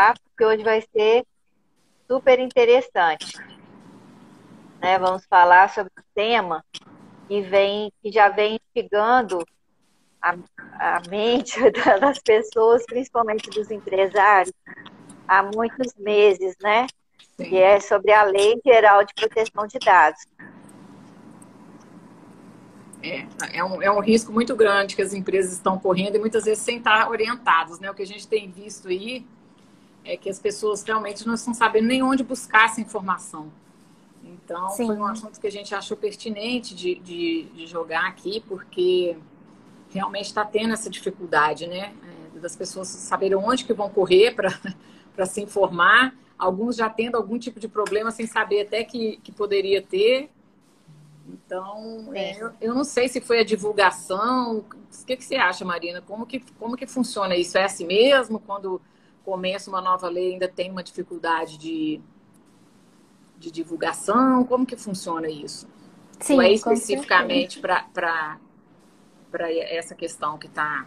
tá? Porque hoje vai ser super interessante. Né? Vamos falar sobre o tema que vem, que já vem instigando a, a mente das pessoas, principalmente dos empresários, há muitos meses, né? Sim. Que é sobre a Lei Geral de Proteção de Dados. É, é um, é um risco muito grande que as empresas estão correndo e muitas vezes sem estar orientadas, né? O que a gente tem visto aí é que as pessoas realmente não estão sabendo nem onde buscar essa informação. Então, Sim. foi um assunto que a gente achou pertinente de, de, de jogar aqui, porque realmente está tendo essa dificuldade, né? É, das pessoas saberem onde que vão correr para se informar. Alguns já tendo algum tipo de problema sem saber até que, que poderia ter. Então, é, eu, eu, não sei se foi a divulgação. O que, que você acha, Marina? Como que, como que funciona isso? É assim mesmo? Quando começa uma nova lei, ainda tem uma dificuldade de, de divulgação? Como que funciona isso? Sim, Ou é especificamente para essa questão que está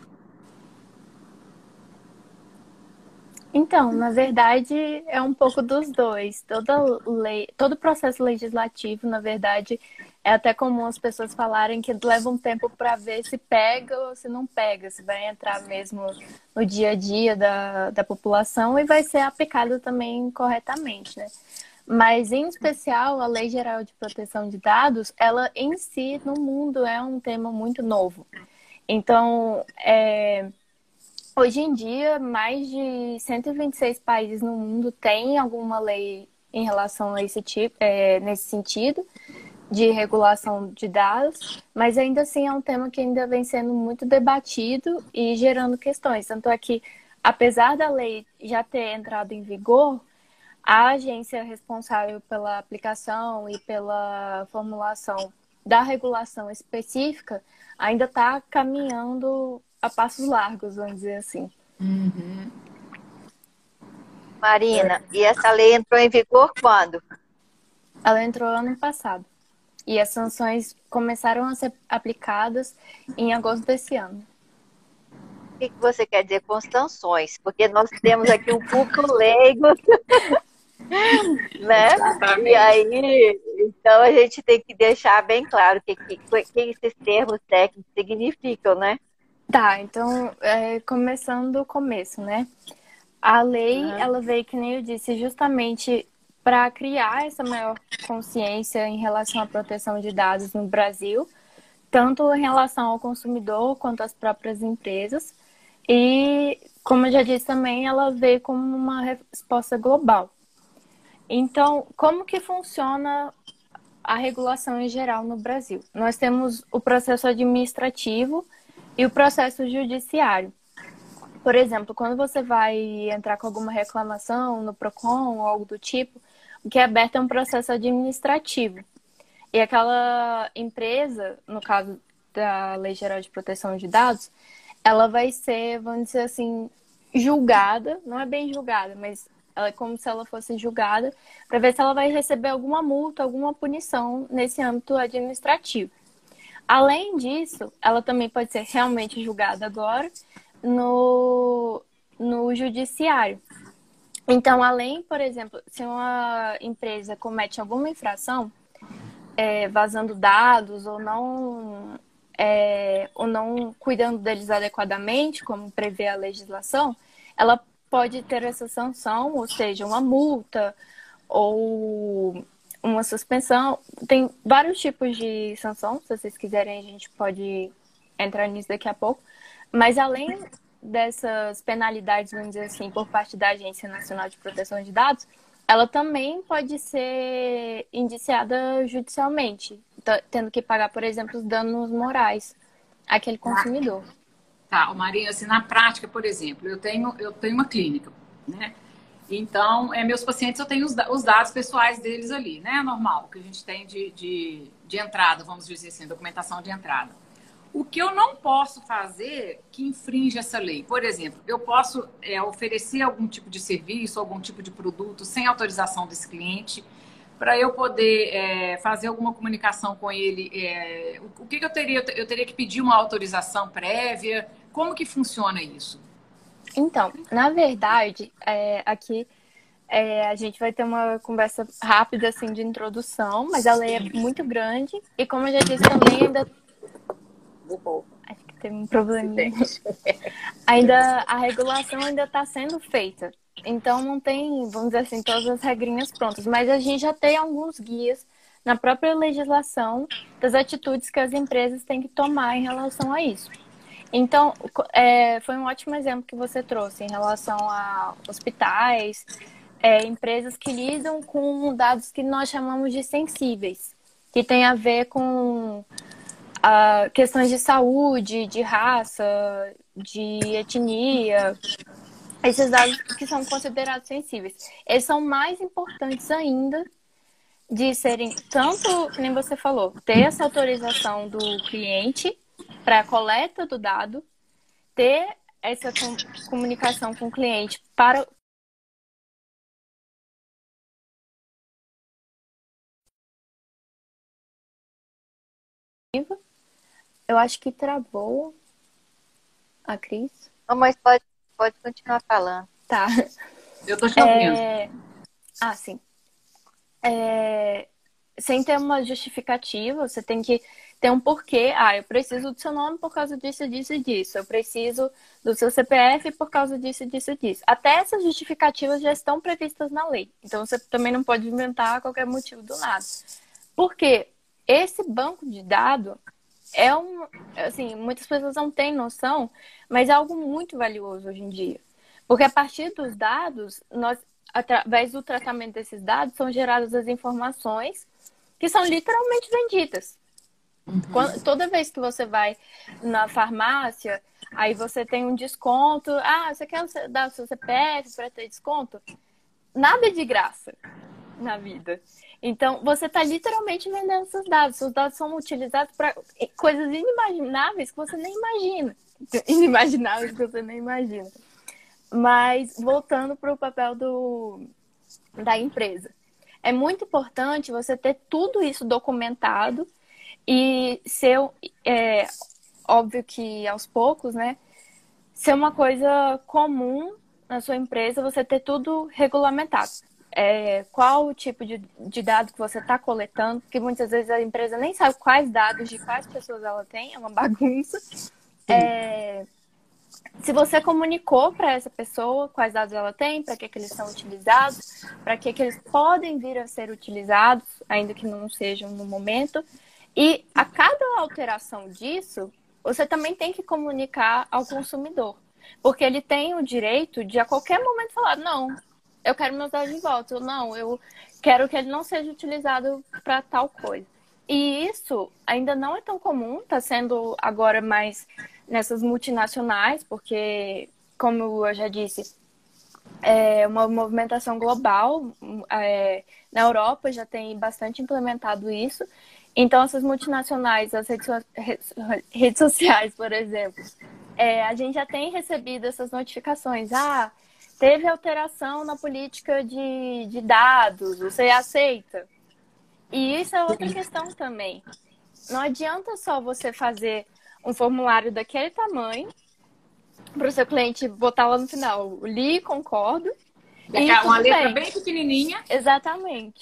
Então, na verdade, é um pouco dos dois. Toda lei, todo processo legislativo, na verdade, é até comum as pessoas falarem que leva um tempo para ver se pega ou se não pega, se vai entrar mesmo no dia a dia da, da população e vai ser aplicado também corretamente, né? Mas, em especial, a Lei Geral de Proteção de Dados, ela em si, no mundo, é um tema muito novo. Então, é, hoje em dia, mais de 126 países no mundo têm alguma lei em relação a esse tipo, é, nesse sentido de regulação de dados, mas ainda assim é um tema que ainda vem sendo muito debatido e gerando questões. Tanto é que, apesar da lei já ter entrado em vigor, a agência responsável pela aplicação e pela formulação da regulação específica ainda está caminhando a passos largos, vamos dizer assim. Uhum. Marina, e essa lei entrou em vigor quando? Ela entrou ano passado. E as sanções começaram a ser aplicadas em agosto desse ano. O que você quer dizer com sanções? Porque nós temos aqui um público leigo, né? Exatamente. E aí, então a gente tem que deixar bem claro o que, que, que esses termos técnicos significam, né? Tá, então, é, começando do começo, né? A lei, uhum. ela veio, que nem eu disse, justamente para criar essa maior consciência em relação à proteção de dados no Brasil, tanto em relação ao consumidor quanto às próprias empresas. E, como eu já disse também, ela veio como uma resposta global. Então, como que funciona a regulação em geral no Brasil? Nós temos o processo administrativo e o processo judiciário. Por exemplo, quando você vai entrar com alguma reclamação no PROCON ou algo do tipo, que é aberto é um processo administrativo. E aquela empresa, no caso da Lei Geral de Proteção de Dados, ela vai ser, vamos dizer assim, julgada, não é bem julgada, mas ela é como se ela fosse julgada, para ver se ela vai receber alguma multa, alguma punição nesse âmbito administrativo. Além disso, ela também pode ser realmente julgada agora no, no judiciário. Então, além, por exemplo, se uma empresa comete alguma infração, é, vazando dados ou não, é, ou não cuidando deles adequadamente, como prevê a legislação, ela pode ter essa sanção, ou seja, uma multa ou uma suspensão. Tem vários tipos de sanção, se vocês quiserem, a gente pode entrar nisso daqui a pouco. Mas além dessas penalidades, vamos dizer assim, por parte da Agência Nacional de Proteção de Dados, ela também pode ser indiciada judicialmente, tendo que pagar, por exemplo, os danos morais àquele consumidor. Tá, Maria, assim, na prática, por exemplo, eu tenho, eu tenho uma clínica, né? Então, é, meus pacientes, eu tenho os, os dados pessoais deles ali, né? Normal, que a gente tem de, de, de entrada, vamos dizer assim, documentação de entrada. O que eu não posso fazer que infringe essa lei? Por exemplo, eu posso é, oferecer algum tipo de serviço, algum tipo de produto sem autorização desse cliente, para eu poder é, fazer alguma comunicação com ele. É, o, que, que, eu teria? Eu teria que pedir uma autorização prévia? Como que funciona isso? Então, na verdade, é, aqui é, a gente vai ter uma conversa rápida assim de introdução, mas a lei é muito grande e como eu já disse também ainda acho que tem um probleminha. ainda a regulação ainda está sendo feita. Então não tem, vamos dizer assim, todas as regrinhas prontas, mas a gente já tem alguns guias na própria legislação das atitudes que as empresas têm que tomar em relação a isso. Então, é, foi um ótimo exemplo que você trouxe em relação a hospitais, é, empresas que lidam com dados que nós chamamos de sensíveis, que tem a ver com questões de saúde, de raça, de etnia, esses dados que são considerados sensíveis. Eles são mais importantes ainda de serem tanto, nem você falou, ter essa autorização do cliente para a coleta do dado, ter essa comunicação com o cliente para Eu acho que travou a Cris. Não, mas pode, pode continuar falando. Tá. Eu tô te ouvindo. É... Ah, sim é, sem ter uma justificativa, você tem que ter um porquê. Ah, eu preciso do seu nome por causa disso, disso e disso. Eu preciso do seu CPF por causa disso, disso e disso. Até essas justificativas já estão previstas na lei. Então você também não pode inventar qualquer motivo do nada. Porque esse banco de dados é um, assim, muitas pessoas não têm noção, mas é algo muito valioso hoje em dia. Porque a partir dos dados, nós através do tratamento desses dados, são geradas as informações que são literalmente vendidas. Uhum. Quando, toda vez que você vai na farmácia, aí você tem um desconto. Ah, você quer dar o seu CPF para ter desconto? Nada de graça na vida. Então, você está literalmente vendendo seus dados. Seus dados são utilizados para coisas inimagináveis que você nem imagina. Inimagináveis que você nem imagina. Mas voltando para o papel do, da empresa. É muito importante você ter tudo isso documentado e ser, é, óbvio que aos poucos, né? Ser uma coisa comum na sua empresa, você ter tudo regulamentado. É, qual o tipo de, de dado que você está coletando, porque muitas vezes a empresa nem sabe quais dados de quais pessoas ela tem, é uma bagunça. É, se você comunicou para essa pessoa quais dados ela tem, para que, que eles são utilizados, para que, que eles podem vir a ser utilizados, ainda que não sejam no momento. E a cada alteração disso, você também tem que comunicar ao consumidor. Porque ele tem o direito de a qualquer momento falar, não, eu quero meus dados de volta, ou não, eu quero que ele não seja utilizado para tal coisa. E isso ainda não é tão comum, está sendo agora mais nessas multinacionais, porque, como eu já disse, é uma movimentação global. É, na Europa já tem bastante implementado isso. Então, essas multinacionais, as redes, redes sociais, por exemplo, é, a gente já tem recebido essas notificações. Ah, teve alteração na política de, de dados, você aceita? E isso é outra questão também. Não adianta só você fazer um formulário daquele tamanho para o seu cliente botar lá no final, li, concordo. E uma letra bem. bem pequenininha. Exatamente.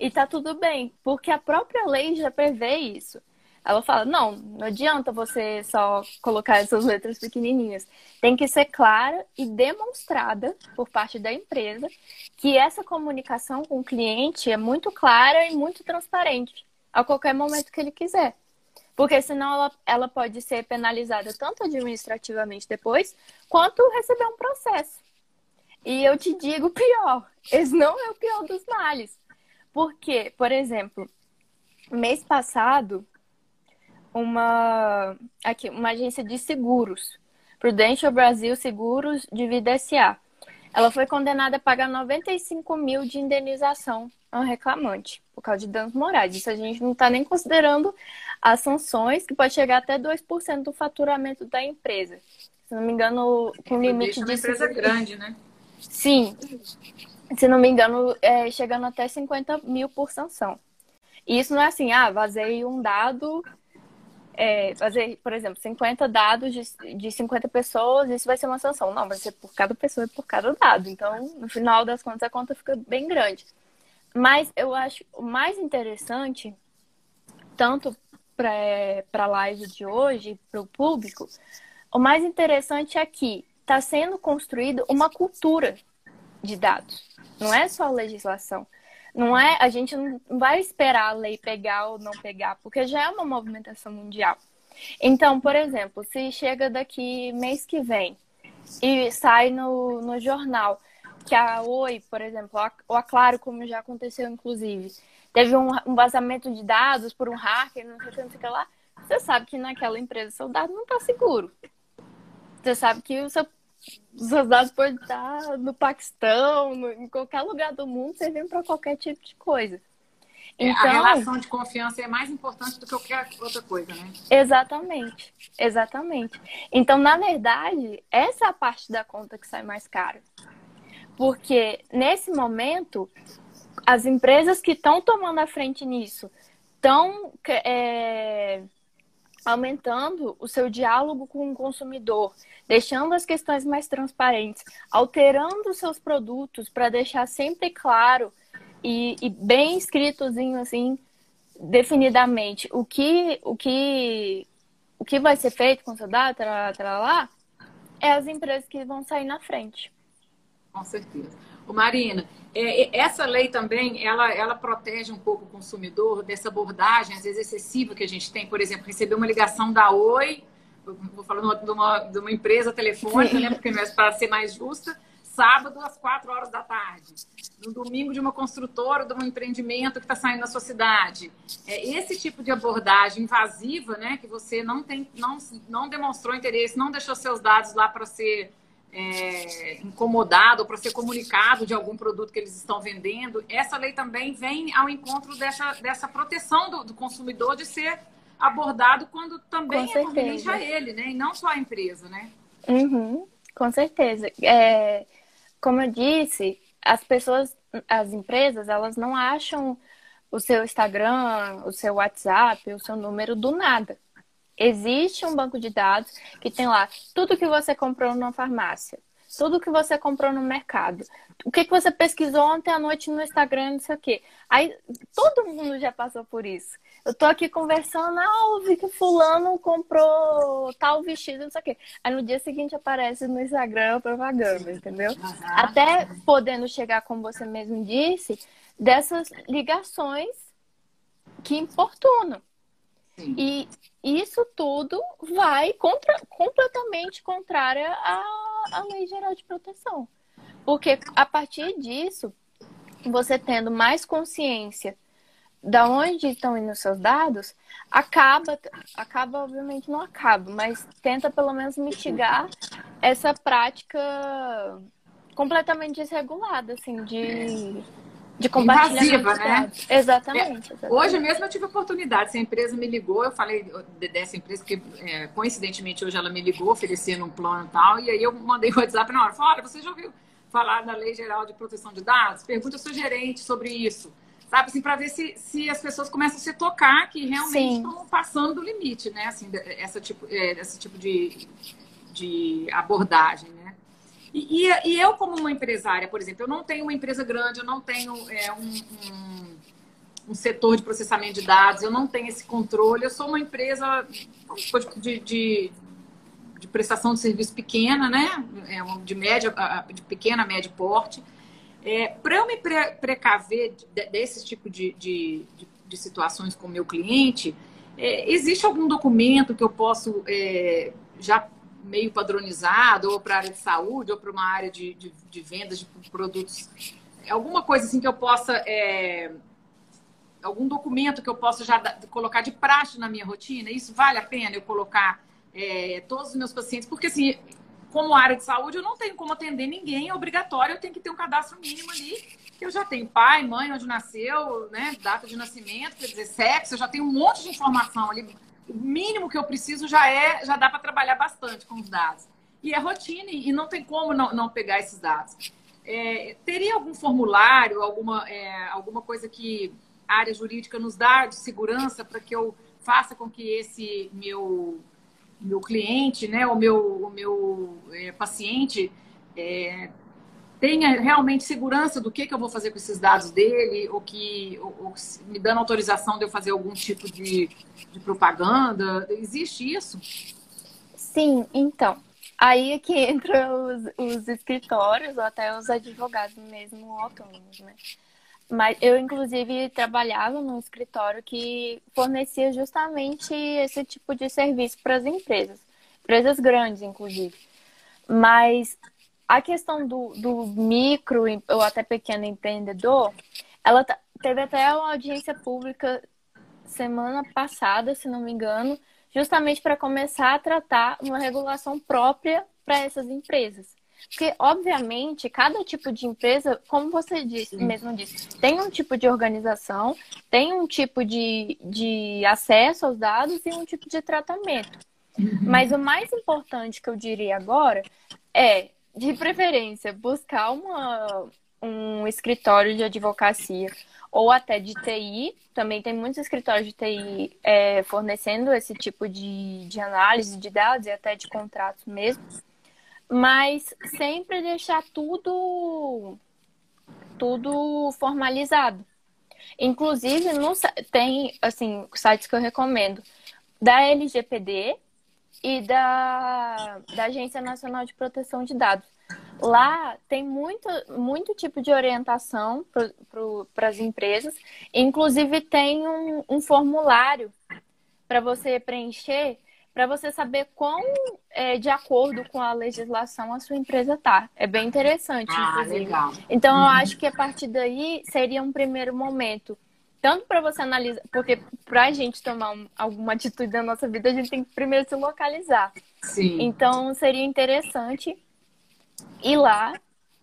E tá tudo bem, porque a própria lei já prevê isso. Ela fala: não, não adianta você só colocar essas letras pequenininhas. Tem que ser clara e demonstrada por parte da empresa que essa comunicação com o cliente é muito clara e muito transparente a qualquer momento que ele quiser. Porque senão ela, ela pode ser penalizada tanto administrativamente depois, quanto receber um processo. E eu te digo pior, esse não é o pior dos males. Porque, por exemplo, mês passado, uma aqui, uma agência de seguros, Prudential Brasil Seguros de Vida SA. Ela foi condenada a pagar 95 mil de indenização ao reclamante por causa de danos morais. Isso a gente não está nem considerando as sanções, que pode chegar até 2% do faturamento da empresa. Se não me engano, com limite de. É uma empresa grande, né? Sim. Se não me engano, é, chegando até 50 mil por sanção. E isso não é assim, ah, vazei um dado é, fazer, por exemplo, 50 dados de, de 50 pessoas, isso vai ser uma sanção. Não, vai ser por cada pessoa e por cada dado. Então, no final das contas, a conta fica bem grande. Mas eu acho o mais interessante, tanto para a live de hoje, para o público, o mais interessante é que está sendo construída uma cultura de dados. Não é só legislação. Não é, a gente não vai esperar a lei pegar ou não pegar, porque já é uma movimentação mundial. Então, por exemplo, se chega daqui mês que vem e sai no, no jornal que a Oi, por exemplo, ou a Claro, como já aconteceu inclusive, teve um, um vazamento de dados por um hacker, não sei o que, lá, você sabe que naquela empresa seu dado não está seguro. Você sabe que o seu seus dados podem estar no Paquistão, no, em qualquer lugar do mundo, servindo para qualquer tipo de coisa. Então, a relação de confiança é mais importante do que qualquer outra coisa, né? Exatamente, exatamente. Então, na verdade, essa é a parte da conta que sai mais cara. Porque nesse momento, as empresas que estão tomando a frente nisso estão é, aumentando o seu diálogo com o consumidor, deixando as questões mais transparentes, alterando seus produtos para deixar sempre claro e, e, bem escritozinho assim, definidamente, o que, o que, o que vai ser feito com seu dado, lá, é as empresas que vão sair na frente. Com certeza. O Marina, é, essa lei também, ela, ela protege um pouco o consumidor dessa abordagem, às vezes excessiva que a gente tem. Por exemplo, receber uma ligação da Oi, vou falar de uma, de uma empresa telefônica, né, porque para ser mais justa, sábado às quatro horas da tarde. No domingo de uma construtora, de um empreendimento que está saindo na sua cidade. É esse tipo de abordagem invasiva, né, que você não tem, não, não demonstrou interesse, não deixou seus dados lá para ser é, incomodado ou para ser comunicado de algum produto que eles estão vendendo, essa lei também vem ao encontro dessa, dessa proteção do, do consumidor de ser abordado quando também é a ele, né? E não só a empresa, né? Uhum, com certeza. É, como eu disse, as pessoas, as empresas, elas não acham o seu Instagram, o seu WhatsApp, o seu número do nada. Existe um banco de dados que tem lá tudo que você comprou numa farmácia, tudo que você comprou no mercado, o que, que você pesquisou ontem à noite no Instagram, não sei o quê. Aí todo mundo já passou por isso. Eu tô aqui conversando, ah, eu vi que fulano comprou tal vestido, não sei o quê. Aí no dia seguinte aparece no Instagram propaganda, entendeu? Até podendo chegar, como você mesmo disse, dessas ligações que importunam. E isso tudo vai contra, completamente contrária à, à Lei Geral de Proteção. Porque a partir disso, você tendo mais consciência da onde estão indo os seus dados, acaba, acaba obviamente não acaba, mas tenta pelo menos mitigar essa prática completamente desregulada, assim, de de compartilhamento Invasiva, né? Exatamente, exatamente, Hoje mesmo eu tive a oportunidade, se a empresa me ligou, eu falei dessa empresa, porque é, coincidentemente hoje ela me ligou oferecendo um plano e tal, e aí eu mandei o WhatsApp na hora, olha, você já ouviu falar da Lei Geral de Proteção de Dados? Pergunta ao seu gerente sobre isso. Sabe, assim, para ver se, se as pessoas começam a se tocar que realmente Sim. estão passando do limite, né? Assim, essa tipo, é, esse tipo de, de abordagem, né? E, e, e, eu, como uma empresária, por exemplo, eu não tenho uma empresa grande, eu não tenho é, um, um, um, setor de processamento de dados, eu não tenho esse controle, eu sou uma empresa de, de, de prestação de serviço pequena, né? É, de média, de pequena, médio porte. É, Para eu me pre precaver desse tipo de, de, de, situações com o meu cliente, é, existe algum documento que eu posso é, já meio padronizado, ou para a área de saúde, ou para uma área de, de, de, vendas de produtos. Alguma coisa assim que eu possa. É, algum documento que eu possa já colocar de praxe na minha rotina? Isso vale a pena eu colocar é, todos os meus pacientes? Porque, assim, como área de saúde, eu não tenho como atender ninguém, é obrigatório, eu tenho que ter um cadastro mínimo ali. Eu já tenho pai, mãe, onde nasceu, né, data de nascimento, quer dizer, sexo, eu já tenho um monte de informação ali o mínimo que eu preciso já é, já dá para trabalhar bastante com os dados. E é rotina e não tem como não, não pegar esses dados. É, teria algum formulário, alguma, é, alguma coisa que a área jurídica nos dá de segurança para que eu faça com que esse meu meu cliente, né, o meu, o meu é, paciente é, tenha realmente segurança do que, que eu vou fazer com esses dados dele, ou que ou, ou me dando autorização de eu fazer algum tipo de, de propaganda. Existe isso? Sim, então. Aí é que entram os, os escritórios ou até os advogados mesmo autônomos, né? Mas eu, inclusive, trabalhava num escritório que fornecia justamente esse tipo de serviço para as empresas, empresas grandes, inclusive. Mas a questão do, do micro ou até pequeno empreendedor, ela teve até uma audiência pública semana passada, se não me engano, justamente para começar a tratar uma regulação própria para essas empresas. Porque, obviamente, cada tipo de empresa, como você disse, mesmo disse, tem um tipo de organização, tem um tipo de, de acesso aos dados e um tipo de tratamento. Uhum. Mas o mais importante que eu diria agora é de preferência, buscar uma, um escritório de advocacia ou até de TI. Também tem muitos escritórios de TI é, fornecendo esse tipo de, de análise de dados e até de contratos mesmo. Mas sempre deixar tudo tudo formalizado. Inclusive, no, tem assim, sites que eu recomendo da LGPD, e da, da Agência Nacional de Proteção de Dados. Lá tem muito, muito tipo de orientação para as empresas, inclusive tem um, um formulário para você preencher para você saber quão é, de acordo com a legislação a sua empresa está. É bem interessante, ah, inclusive. Legal. Então, uhum. eu acho que a partir daí seria um primeiro momento tanto para você analisar, porque para a gente tomar um, alguma atitude na nossa vida, a gente tem que primeiro se localizar. Sim. Então, seria interessante ir lá,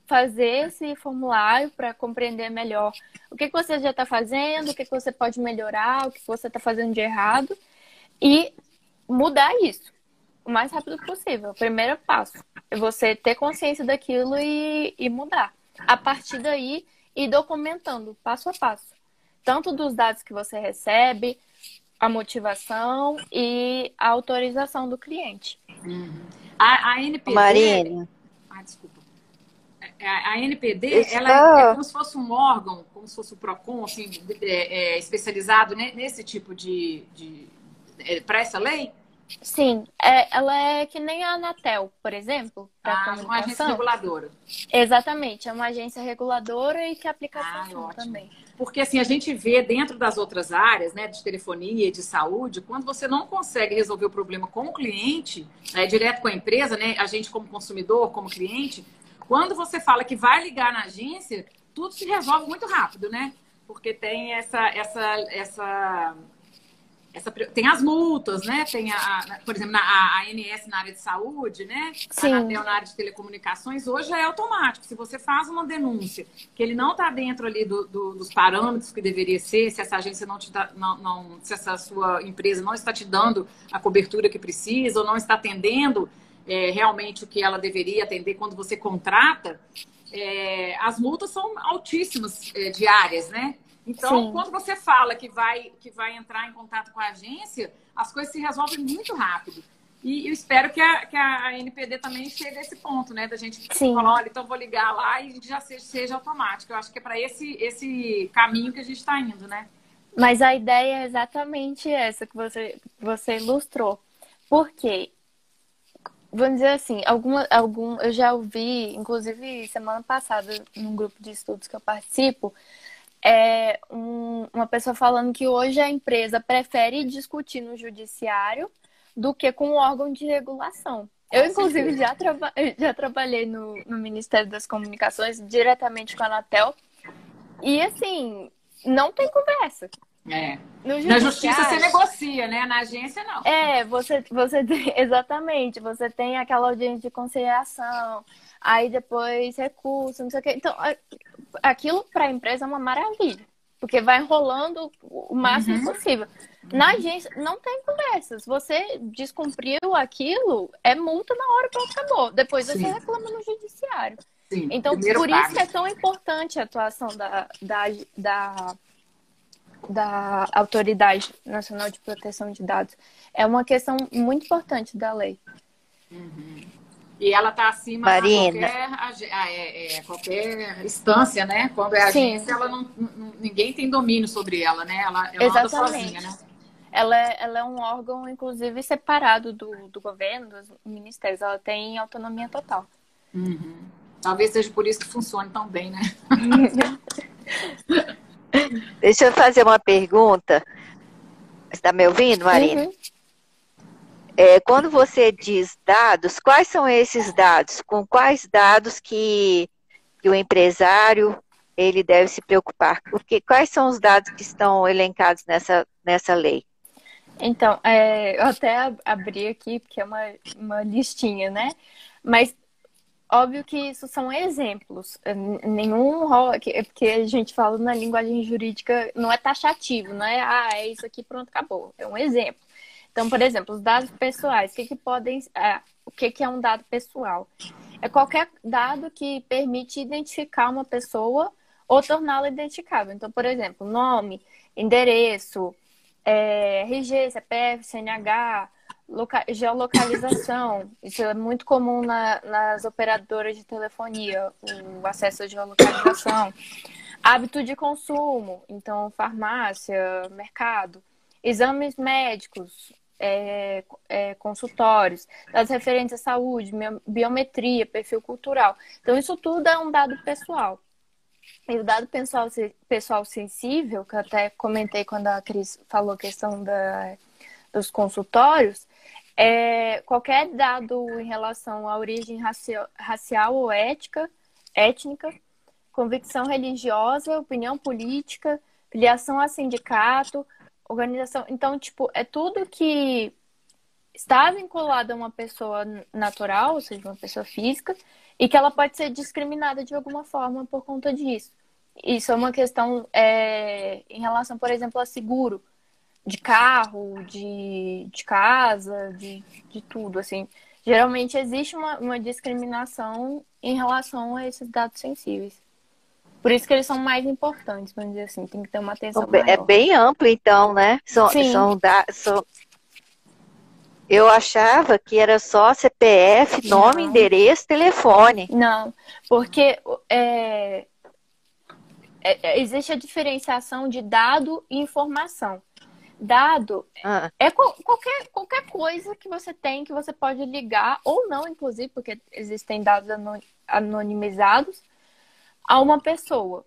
fazer esse formulário para compreender melhor o que, que você já está fazendo, o que, que você pode melhorar, o que você está fazendo de errado e mudar isso o mais rápido possível. O primeiro passo é você ter consciência daquilo e, e mudar. A partir daí, ir documentando passo a passo tanto dos dados que você recebe, a motivação e a autorização do cliente. Uhum. A, a, NPD. Marina. Ah, desculpa. É, a, a NPD, ela é, é, como se fosse um órgão, como se fosse o PROCON, assim, é, é, especializado nesse tipo de. de é, para essa lei? Sim, é, ela é que nem a Anatel, por exemplo. Ah, uma agência reguladora. Exatamente, é uma agência reguladora e que aplica ah, também. Porque assim, a gente vê dentro das outras áreas, né, de telefonia e de saúde, quando você não consegue resolver o problema com o cliente, é, direto com a empresa, né, a gente como consumidor, como cliente, quando você fala que vai ligar na agência, tudo se resolve muito rápido, né? Porque tem essa, essa, essa essa, tem as multas, né? Tem, a, por exemplo, a, ANS na área de saúde, né? Sim. A Anatel na área de telecomunicações, hoje é automático. Se você faz uma denúncia que ele não está dentro ali do, do, dos parâmetros que deveria ser, se essa agência não te dá, não, não, se essa sua empresa não está te dando a cobertura que precisa ou não está atendendo é, realmente o que ela deveria atender quando você contrata, é, as multas são altíssimas é, diárias, né? Então, Sim. quando você fala que vai, que vai entrar em contato com a agência, as coisas se resolvem muito rápido. E eu espero que a, que a NPD também chegue a esse ponto, né? Da gente Sim. falar, olha, então vou ligar lá e já seja, seja automático. Eu acho que é para esse, esse caminho que a gente está indo, né? Mas a ideia é exatamente essa que você, você ilustrou. Por quê? Vamos dizer assim, alguma, algum, eu já ouvi, inclusive semana passada, num grupo de estudos que eu participo, é um, uma pessoa falando que hoje a empresa prefere discutir no judiciário do que com o órgão de regulação. Eu, inclusive, já, traba já trabalhei no, no Ministério das Comunicações diretamente com a Anatel. E, assim, não tem conversa. É. Na justiça você negocia, né? Na agência não. É, você, você tem, exatamente, você tem aquela audiência de conciliação, aí depois recurso, não sei o quê. Então, aquilo para a empresa é uma maravilha, porque vai enrolando o máximo uhum. possível. Na agência, não tem conversas. Você descumpriu aquilo, é multa na hora que acabou. Depois Sim. você reclama no judiciário. Sim. Então, Primeiro por isso que é tão importante a atuação da, da, da da Autoridade Nacional de Proteção de Dados. É uma questão muito importante da lei. Uhum. E ela está acima Marina. de qualquer, ah, é, é, qualquer instância, né? Quando é agência, ela não, ninguém tem domínio sobre ela, né? Ela, ela Exatamente. anda sozinha, né? Ela é, ela é um órgão, inclusive, separado do, do governo, dos ministérios. Ela tem autonomia total. Uhum. Talvez seja por isso que funcione tão bem, né? Deixa eu fazer uma pergunta. Você está me ouvindo, Marina? Uhum. É, quando você diz dados, quais são esses dados? Com quais dados que, que o empresário ele deve se preocupar? Porque quais são os dados que estão elencados nessa, nessa lei? Então, é, eu até abri aqui, porque é uma, uma listinha, né? Mas Óbvio que isso são exemplos. É, nenhum é porque a gente fala na linguagem jurídica, não é taxativo, não é, ah, é isso aqui, pronto, acabou. É um exemplo. Então, por exemplo, os dados pessoais, o que, que podem. É, o que, que é um dado pessoal? É qualquer dado que permite identificar uma pessoa ou torná-la identificável. Então, por exemplo, nome, endereço, é, RG, CPF, CNH, geolocalização. Isso é muito comum na, nas operadoras de telefonia, o acesso à geolocalização. Hábito de consumo, então farmácia, mercado. Exames médicos, é, é, consultórios, dados referentes à saúde, biometria, perfil cultural. Então, isso tudo é um dado pessoal. E o dado pessoal, pessoal sensível, que eu até comentei quando a Cris falou a questão da, dos consultórios, é, qualquer dado em relação à origem racial, racial ou ética, étnica, convicção religiosa, opinião política, filiação a sindicato, organização. Então, tipo, é tudo que está vinculado a uma pessoa natural, ou seja, uma pessoa física, e que ela pode ser discriminada de alguma forma por conta disso. Isso é uma questão é, em relação, por exemplo, a seguro de carro, de, de casa, de, de tudo, assim. Geralmente existe uma, uma discriminação em relação a esses dados sensíveis. Por isso que eles são mais importantes, vamos dizer assim, tem que ter uma atenção É maior. bem amplo, então, né? São, Sim. São, da, são... Eu achava que era só CPF, nome, Não. endereço, telefone. Não, porque é, é, é existe a diferenciação de dado e informação. Dado ah. é qualquer, qualquer coisa que você tem que você pode ligar, ou não, inclusive, porque existem dados anonimizados, a uma pessoa.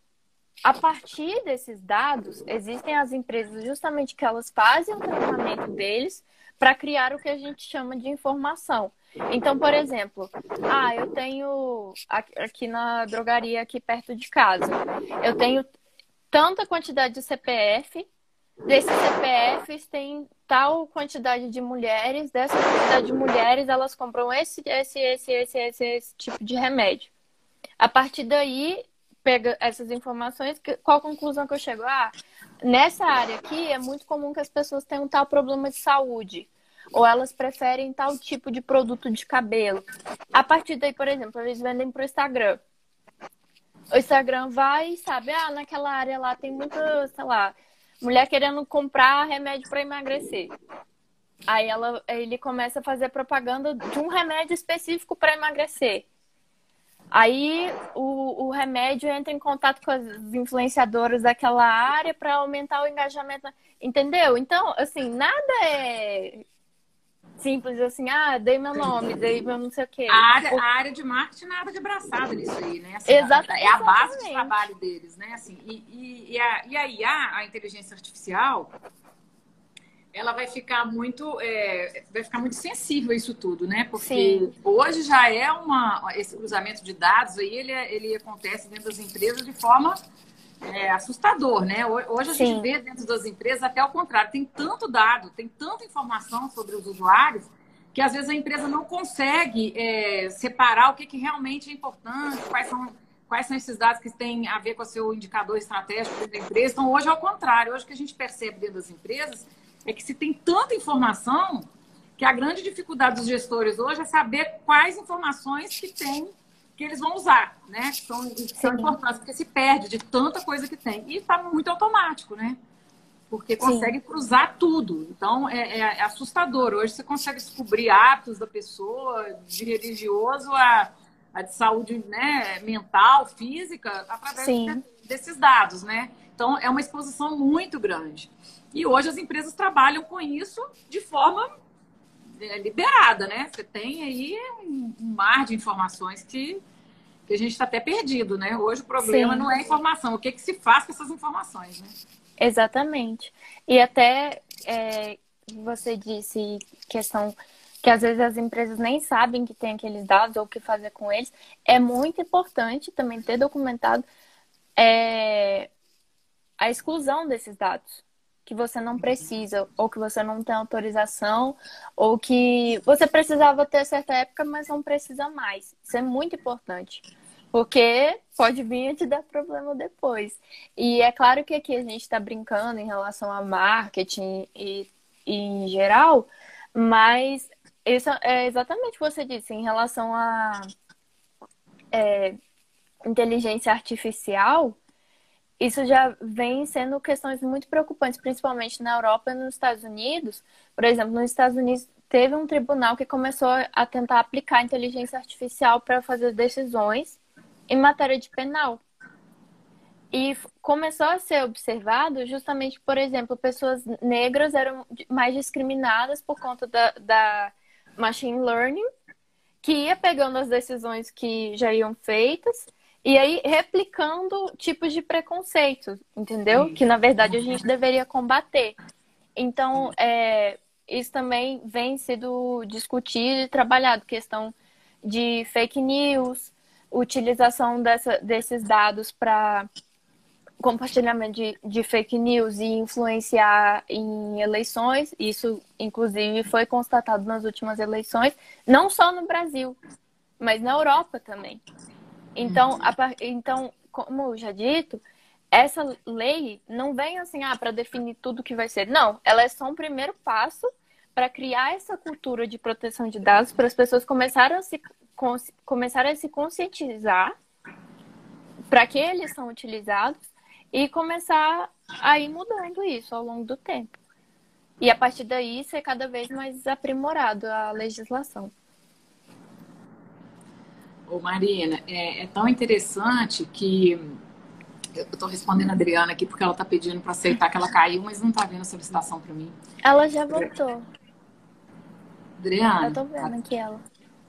A partir desses dados, existem as empresas justamente que elas fazem o tratamento deles para criar o que a gente chama de informação. Então, por exemplo, ah, eu tenho aqui na drogaria aqui perto de casa, eu tenho tanta quantidade de CPF desses CPFs tem tal quantidade de mulheres, dessa quantidade de mulheres elas compram esse, esse, esse, esse, esse, esse tipo de remédio. A partir daí, pega essas informações, qual conclusão que eu chego? Ah, nessa área aqui é muito comum que as pessoas tenham tal problema de saúde. Ou elas preferem tal tipo de produto de cabelo. A partir daí, por exemplo, eles vendem para o Instagram. O Instagram vai e sabe, ah, naquela área lá tem muita, sei lá, mulher querendo comprar remédio para emagrecer. Aí ela, ele começa a fazer propaganda de um remédio específico para emagrecer. Aí o, o, remédio entra em contato com as influenciadoras daquela área para aumentar o engajamento. Entendeu? Então, assim, nada é simples assim, ah, dei meu nome, dei meu não sei o quê. A área, a área de marketing nada de abraçado nisso aí, né? Assim, Exatamente. É a base do trabalho deles, né? Assim, e, e, e, a, e a IA, a inteligência artificial, ela vai ficar muito é, vai ficar muito sensível a isso tudo, né? Porque Sim. hoje já é uma esse cruzamento de dados aí ele, ele acontece dentro das empresas de forma é, assustador, né? Hoje a Sim. gente vê dentro das empresas até o contrário, tem tanto dado, tem tanta informação sobre os usuários que às vezes a empresa não consegue é, separar o que, que realmente é importante, quais são, quais são esses dados que têm a ver com o seu indicador estratégico da empresa. Então, hoje é o contrário. Hoje o que a gente percebe dentro das empresas é que se tem tanta informação que a grande dificuldade dos gestores hoje é saber quais informações que tem que eles vão usar, né? Que são, que são importantes, porque se perde de tanta coisa que tem. E está muito automático, né? porque consegue Sim. cruzar tudo. Então é, é, assustador. Hoje você consegue descobrir hábitos da pessoa, de religioso a, a de saúde né, mental, física, através de, desses dados, né? Então é uma exposição muito grande. E hoje as empresas trabalham com isso de forma é, liberada, né? Você tem aí um mar de informações que, que a gente está até perdido, né? Hoje o problema Sim. não é a informação, o que, que se faz com essas informações, né? Exatamente. E até é, você disse questão que às vezes as empresas nem sabem que tem aqueles dados ou o que fazer com eles. É muito importante também ter documentado é, a exclusão desses dados que você não precisa, ou que você não tem autorização, ou que você precisava ter certa época, mas não precisa mais. Isso é muito importante. Porque pode vir a te dar problema depois. E é claro que aqui a gente está brincando em relação a marketing e, e, em geral, mas isso é exatamente o que você disse em relação a é, inteligência artificial. Isso já vem sendo questões muito preocupantes, principalmente na Europa e nos Estados Unidos. Por exemplo, nos Estados Unidos teve um tribunal que começou a tentar aplicar inteligência artificial para fazer decisões em matéria de penal. E começou a ser observado justamente, por exemplo, pessoas negras eram mais discriminadas por conta da, da machine learning, que ia pegando as decisões que já iam feitas e aí replicando tipos de preconceito, entendeu? Que na verdade a gente deveria combater. Então, é, isso também vem sendo discutido e trabalhado, questão de fake news, utilização dessa, desses dados para compartilhamento de, de, fake news e influenciar em eleições. Isso, inclusive, foi constatado nas últimas eleições, não só no Brasil, mas na Europa também. Então, a, então como já dito, essa lei não vem assim ah, para definir tudo que vai ser. Não, ela é só um primeiro passo para criar essa cultura de proteção de dados, para as pessoas começarem a se começar a se conscientizar para que eles são utilizados e começar a ir mudando isso ao longo do tempo. E a partir daí ser cada vez mais aprimorado a legislação. Ô Marina, é, é tão interessante que eu estou respondendo a Adriana aqui porque ela está pedindo para aceitar que ela caiu, mas não está vendo a solicitação para mim. Ela já voltou. Adriana. Eu estou vendo aqui ela.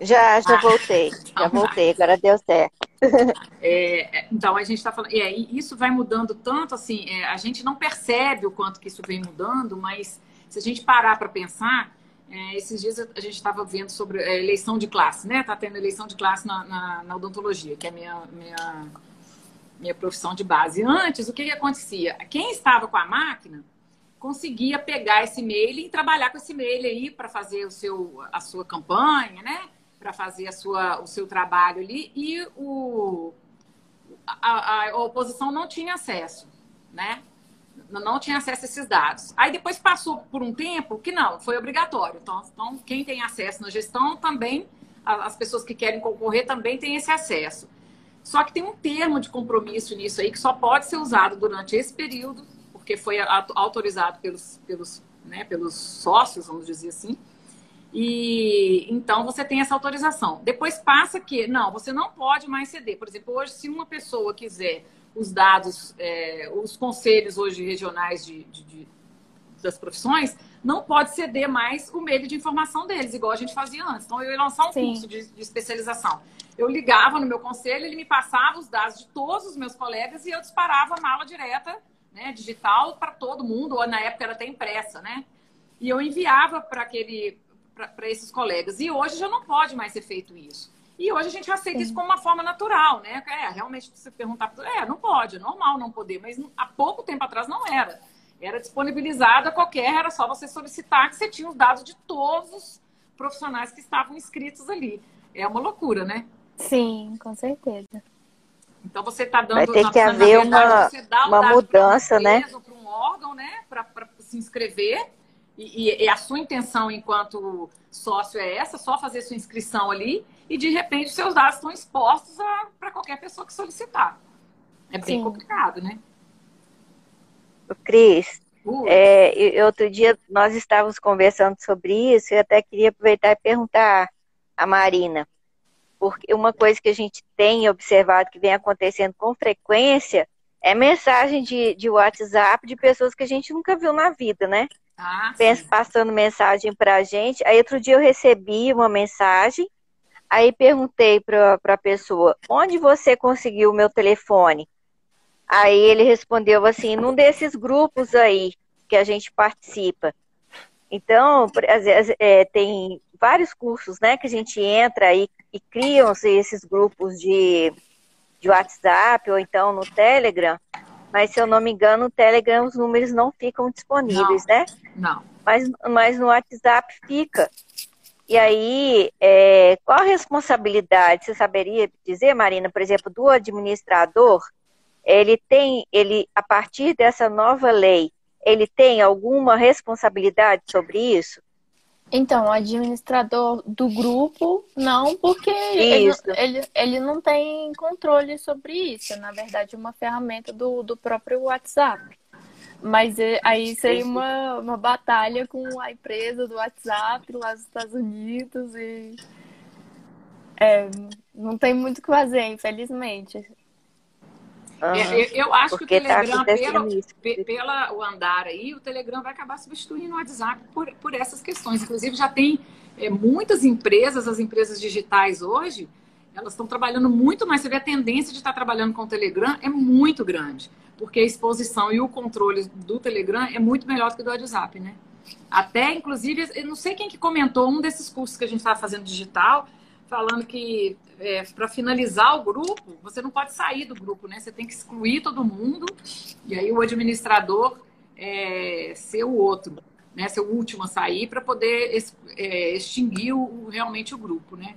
Já, já ah, voltei. Já voltei, agora deu certo. É, então, a gente está falando. É, isso vai mudando tanto, assim, é, a gente não percebe o quanto que isso vem mudando, mas se a gente parar para pensar, é, esses dias a gente estava vendo sobre é, eleição de classe, né? Está tendo eleição de classe na, na, na, odontologia, que é minha, minha, minha profissão de base. Antes, o que, que acontecia? Quem estava com a máquina conseguia pegar esse e-mail e trabalhar com esse e-mail aí para fazer o seu, a sua campanha, né? Para fazer a sua, o seu trabalho ali e o, a, a, oposição não tinha acesso, né? Não tinha acesso a esses dados. Aí depois passou por um tempo que não, foi obrigatório. Então, então quem tem acesso na gestão também, as pessoas que querem concorrer também têm esse acesso. Só que tem um termo de compromisso nisso aí que só pode ser usado durante esse período, porque foi autorizado pelos, pelos, né, pelos sócios, vamos dizer assim, e então você tem essa autorização. Depois passa que, não, você não pode mais ceder. Por exemplo, hoje, se uma pessoa quiser os dados, é, os conselhos hoje regionais de, de, de, das profissões, não pode ceder mais o meio de informação deles, igual a gente fazia antes. Então, eu ia lançar um Sim. curso de, de especialização. Eu ligava no meu conselho, ele me passava os dados de todos os meus colegas e eu disparava a mala direta, né, digital, para todo mundo, ou na época era até impressa, né? E eu enviava para aquele para esses colegas. E hoje já não pode mais ser feito isso. E hoje a gente aceita Sim. isso como uma forma natural, né? É, realmente, você perguntar, é, não pode, é normal não poder, mas há pouco tempo atrás não era. Era disponibilizado a qualquer, era só você solicitar que você tinha os dados de todos os profissionais que estavam inscritos ali. É uma loucura, né? Sim, com certeza. Então você está dando. Vai ter que haver verdade, uma, uma mudança, né? Para um órgão, né? Para se inscrever e, e, a sua intenção enquanto sócio é essa, só fazer sua inscrição ali e de repente seus dados estão expostos para qualquer pessoa que solicitar. É bem Sim. complicado, né? Cris, É, outro dia nós estávamos conversando sobre isso e até queria aproveitar e perguntar a Marina, porque uma coisa que a gente tem observado que vem acontecendo com frequência é mensagem de, de WhatsApp de pessoas que a gente nunca viu na vida, né? Ah, passando mensagem para a gente. Aí outro dia eu recebi uma mensagem, aí perguntei para a pessoa, onde você conseguiu o meu telefone? Aí ele respondeu assim, num desses grupos aí que a gente participa. Então, às vezes, é, tem vários cursos, né, que a gente entra e, e criam esses grupos de, de WhatsApp ou então no Telegram. Mas se eu não me engano, no Telegram os números não ficam disponíveis, não, né? Não. Mas, mas no WhatsApp fica. E aí, é, qual a responsabilidade? Você saberia dizer, Marina, por exemplo, do administrador? Ele tem, ele a partir dessa nova lei, ele tem alguma responsabilidade sobre isso? Então, o administrador do grupo, não, porque ele, ele, ele, não tem controle sobre isso. Na verdade, é uma ferramenta do, do próprio WhatsApp. Mas é, aí seria uma, uma batalha com a empresa do WhatsApp lá nos Estados Unidos e é, não tem muito o que fazer, infelizmente. Uhum. Eu, eu, acho Porque que o tá Telegram, tá pelo, pela o andar aí, o Telegram vai acabar substituindo o WhatsApp por, por essas questões. Inclusive, já tem é, muitas empresas, as empresas digitais hoje, elas estão trabalhando muito mais. Você vê a tendência de estar trabalhando com o Telegram é muito grande. Porque a exposição e o controle do Telegram é muito melhor do que do WhatsApp, né? Até, inclusive, eu não sei quem que comentou um desses cursos que a gente estava fazendo digital, falando que é, para finalizar o grupo, você não pode sair do grupo, né? Você tem que excluir todo mundo e aí o administrador é, ser o outro, né? Ser o último a sair para poder é, extinguir o, realmente o grupo, né?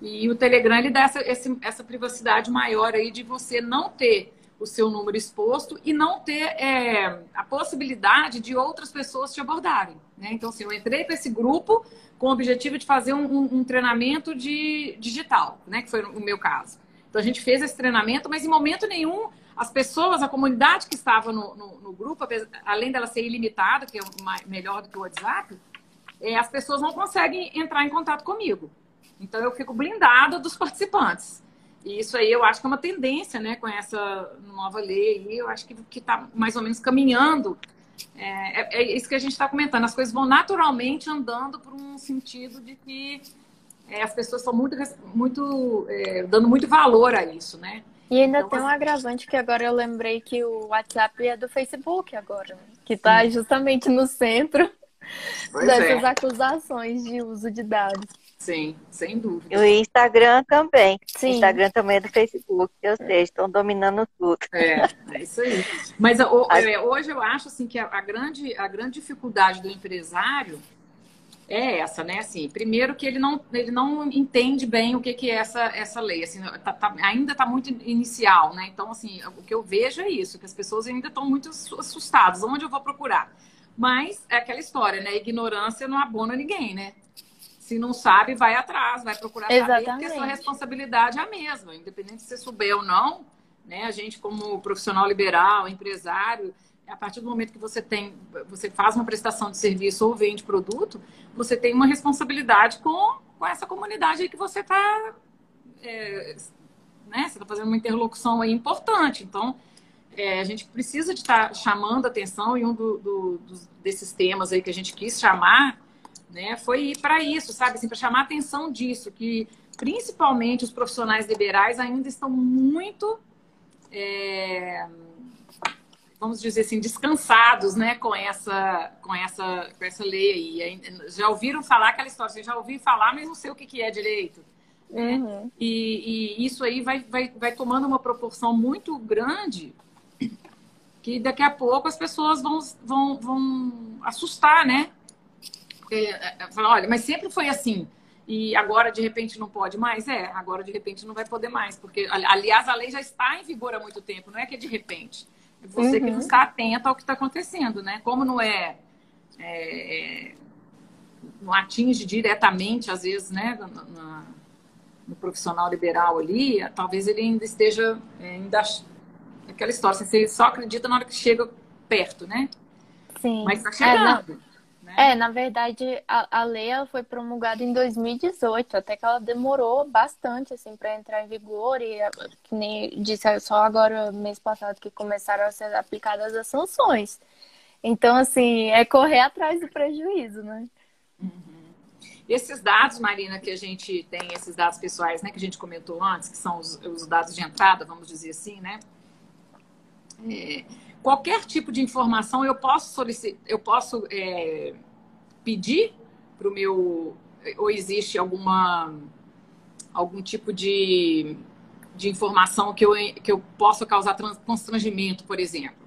E o Telegram ele dá essa, essa privacidade maior aí de você não ter o seu número exposto e não ter é, a possibilidade de outras pessoas te abordarem. Né? Então, assim, eu entrei para esse grupo com o objetivo de fazer um, um, um, treinamento de digital, né? que foi o meu caso. Então, a gente fez esse treinamento, mas em momento nenhum as pessoas, a comunidade que estava no, no, no grupo, além dela ser ilimitada, que é melhor do que o WhatsApp, é, as pessoas não conseguem entrar em contato comigo. Então, eu fico blindada dos participantes. E isso aí eu acho que é uma tendência, né, com essa nova lei aí, eu acho que está mais ou menos caminhando. É, é, é isso que a gente está comentando, as coisas vão naturalmente andando por um sentido de que é, as pessoas estão muito, muito é, dando muito valor a isso, né? E ainda então, tem um agravante que agora eu lembrei que o WhatsApp é do Facebook agora, que está justamente no centro pois dessas é. acusações de uso de dados. Sim, sem dúvida. E o Instagram também. Sim. O Instagram também é do Facebook, ou seja, estão dominando tudo. É, é isso aí. Mas é, hoje eu acho assim que a, grande, a grande dificuldade do empresário é essa, né? Assim, primeiro que ele não, ele não entende bem o que, que é essa, essa lei. Assim, tá, tá, ainda está muito inicial, né? Então, assim, o que eu vejo é isso, que as pessoas ainda estão muito assustadas. Onde eu vou procurar? Mas é aquela história, né? Ignorância não abona ninguém, né? Se não sabe, vai atrás, vai procurar Exatamente. saber, porque a sua responsabilidade é a mesma, independente se você souber ou não, né? A gente, como profissional liberal, empresário, a partir do momento que você tem, você faz uma prestação de serviço ou vende produto, você tem uma responsabilidade com, com essa comunidade aí que você está, é, né? Você está fazendo uma interlocução aí importante. Então, é, a gente precisa de estar tá chamando atenção e um do, do, dos, desses temas aí que a gente quis chamar né? Foi para isso, sabe? Assim, para chamar a atenção disso, que principalmente os profissionais liberais ainda estão muito, é, vamos dizer assim, descansados, né? Com essa, com essa, com essa lei aí. Já ouviram falar aquela história? Você já ouvi falar, mas não sei o que, que é direito. Né? Uhum. E, e, isso aí vai, vai, vai tomando uma proporção muito grande que daqui a pouco as pessoas vão, vão, vão assustar, né? É, é, falar, olha, mas sempre foi assim. E agora, de repente, não pode mais? É, agora, de repente, não vai poder mais. Porque, aliás, a lei já está em vigor há muito tempo, não é que é de repente. É você uhum. que não está atento ao que está acontecendo, né? Como não é, é, é não atinge diretamente, às vezes, né, na, no profissional liberal ali, talvez ele ainda esteja é, ainda aquela história, assim, você só acredita na hora que chega perto, né? Sim. Mas está chegando. É, né? é, na verdade, a, a lei foi promulgada em 2018, até que ela demorou bastante assim para entrar em vigor e que nem disse só agora mês passado que começaram a ser aplicadas as sanções. Então, assim, é correr atrás do prejuízo, né? Uhum. Esses dados, Marina, que a gente tem, esses dados pessoais, né, que a gente comentou antes, que são os, os dados de entrada, vamos dizer assim, né? É, qualquer tipo de informação eu posso solicitar, eu posso é, pedir para o meu, ou existe alguma algum tipo de, de informação que eu, que eu possa causar constrangimento, por exemplo.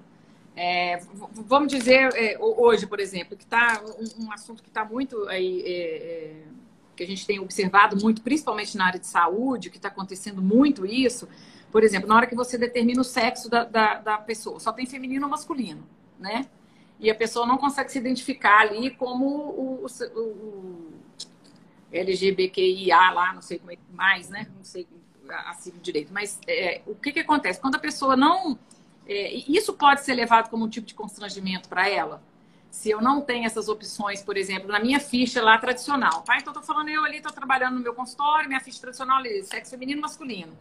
É, vamos dizer, é, hoje, por exemplo, que está um, um, assunto que está muito aí, é, é, que a gente tem observado muito, principalmente na área de saúde, que está acontecendo muito isso. Por exemplo, na hora que você determina o sexo da, da, da, pessoa, só tem feminino ou masculino, né? E a pessoa não consegue se identificar ali como o, o, o LGBTQIA lá, não sei como é mais, né? Não sei assim direito. Mas é, o que, que acontece? Quando a pessoa não é, isso pode ser levado como um tipo de constrangimento para ela? Se eu não tenho essas opções, por exemplo, na minha ficha lá tradicional. Tá? Então, estou falando, eu ali estou trabalhando no meu consultório, minha ficha tradicional é sexo feminino masculino.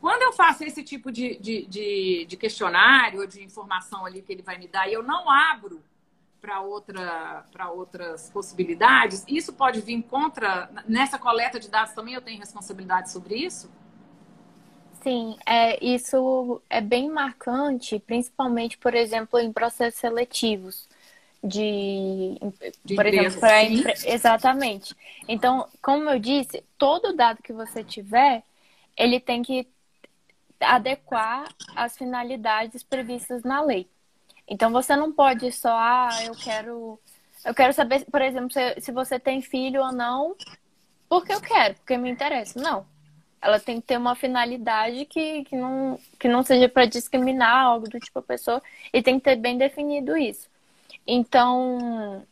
Quando eu faço esse tipo de, de, de, de questionário ou de informação ali que ele vai me dar e eu não abro para outra, outras possibilidades, isso pode vir contra. Nessa coleta de dados também eu tenho responsabilidade sobre isso? Sim, é, isso é bem marcante, principalmente, por exemplo, em processos seletivos. De, de por exemplo, para exatamente. Então, como eu disse, todo dado que você tiver, ele tem que adequar às finalidades previstas na lei. Então, você não pode só, ah, eu quero, eu quero saber, por exemplo, se, se você tem filho ou não, porque eu quero, porque me interessa. Não ela tem que ter uma finalidade que, que, não, que não seja para discriminar algo do tipo a pessoa e tem que ter bem definido isso. Então,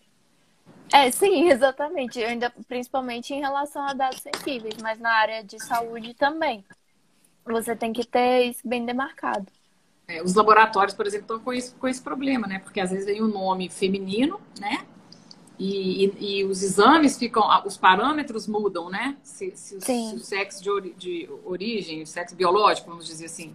é, sim, exatamente. Eu ainda, principalmente em relação a dados sensíveis, mas na área de saúde também. Você tem que ter isso bem demarcado. É, os laboratórios, por exemplo, estão com esse, com esse problema, né? Porque às vezes vem o um nome feminino, né? E, e, e, os exames ficam, os parâmetros mudam, né? Se, se, se o sexo de, ori, de, origem, o sexo biológico, vamos dizer assim,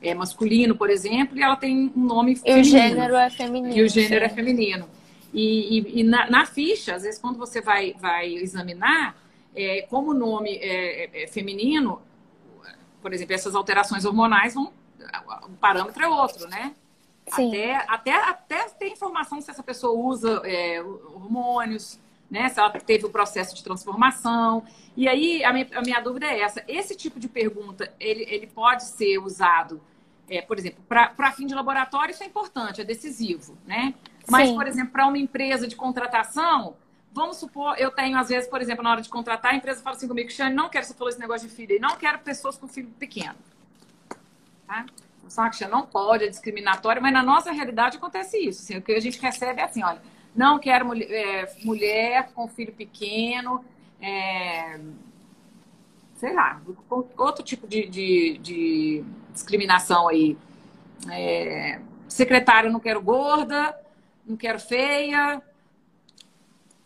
é masculino, por exemplo, e ela tem um nome feminino. E o gênero é feminino. E o gênero é sim. é feminino. E, e na, na, ficha, às vezes, quando você vai, vai examinar, é, como o nome é, é, é feminino, por exemplo, essas alterações hormonais vão. O parâmetro é outro, né? Até, até, até ter informação se essa pessoa usa é, hormônios, né? Se ela teve o processo de transformação. E aí, a minha, a minha dúvida é essa. Esse tipo de pergunta, ele, ele pode ser usado, é, por exemplo, para fim de laboratório, isso é importante, é decisivo, né? Mas, Sim. por exemplo, para uma empresa de contratação, vamos supor, eu tenho, às vezes, por exemplo, na hora de contratar, a empresa fala assim comigo, Xane, não quero, você falou esse negócio de filho, não quero pessoas com filho pequeno. Tá? Saxa não pode, é discriminatório, mas na nossa realidade acontece isso. Assim, o que a gente recebe é assim, olha, não quero mulher, é, mulher com filho pequeno, é, sei lá, outro tipo de, de, de discriminação aí. É, secretária, não quero gorda, não quero feia.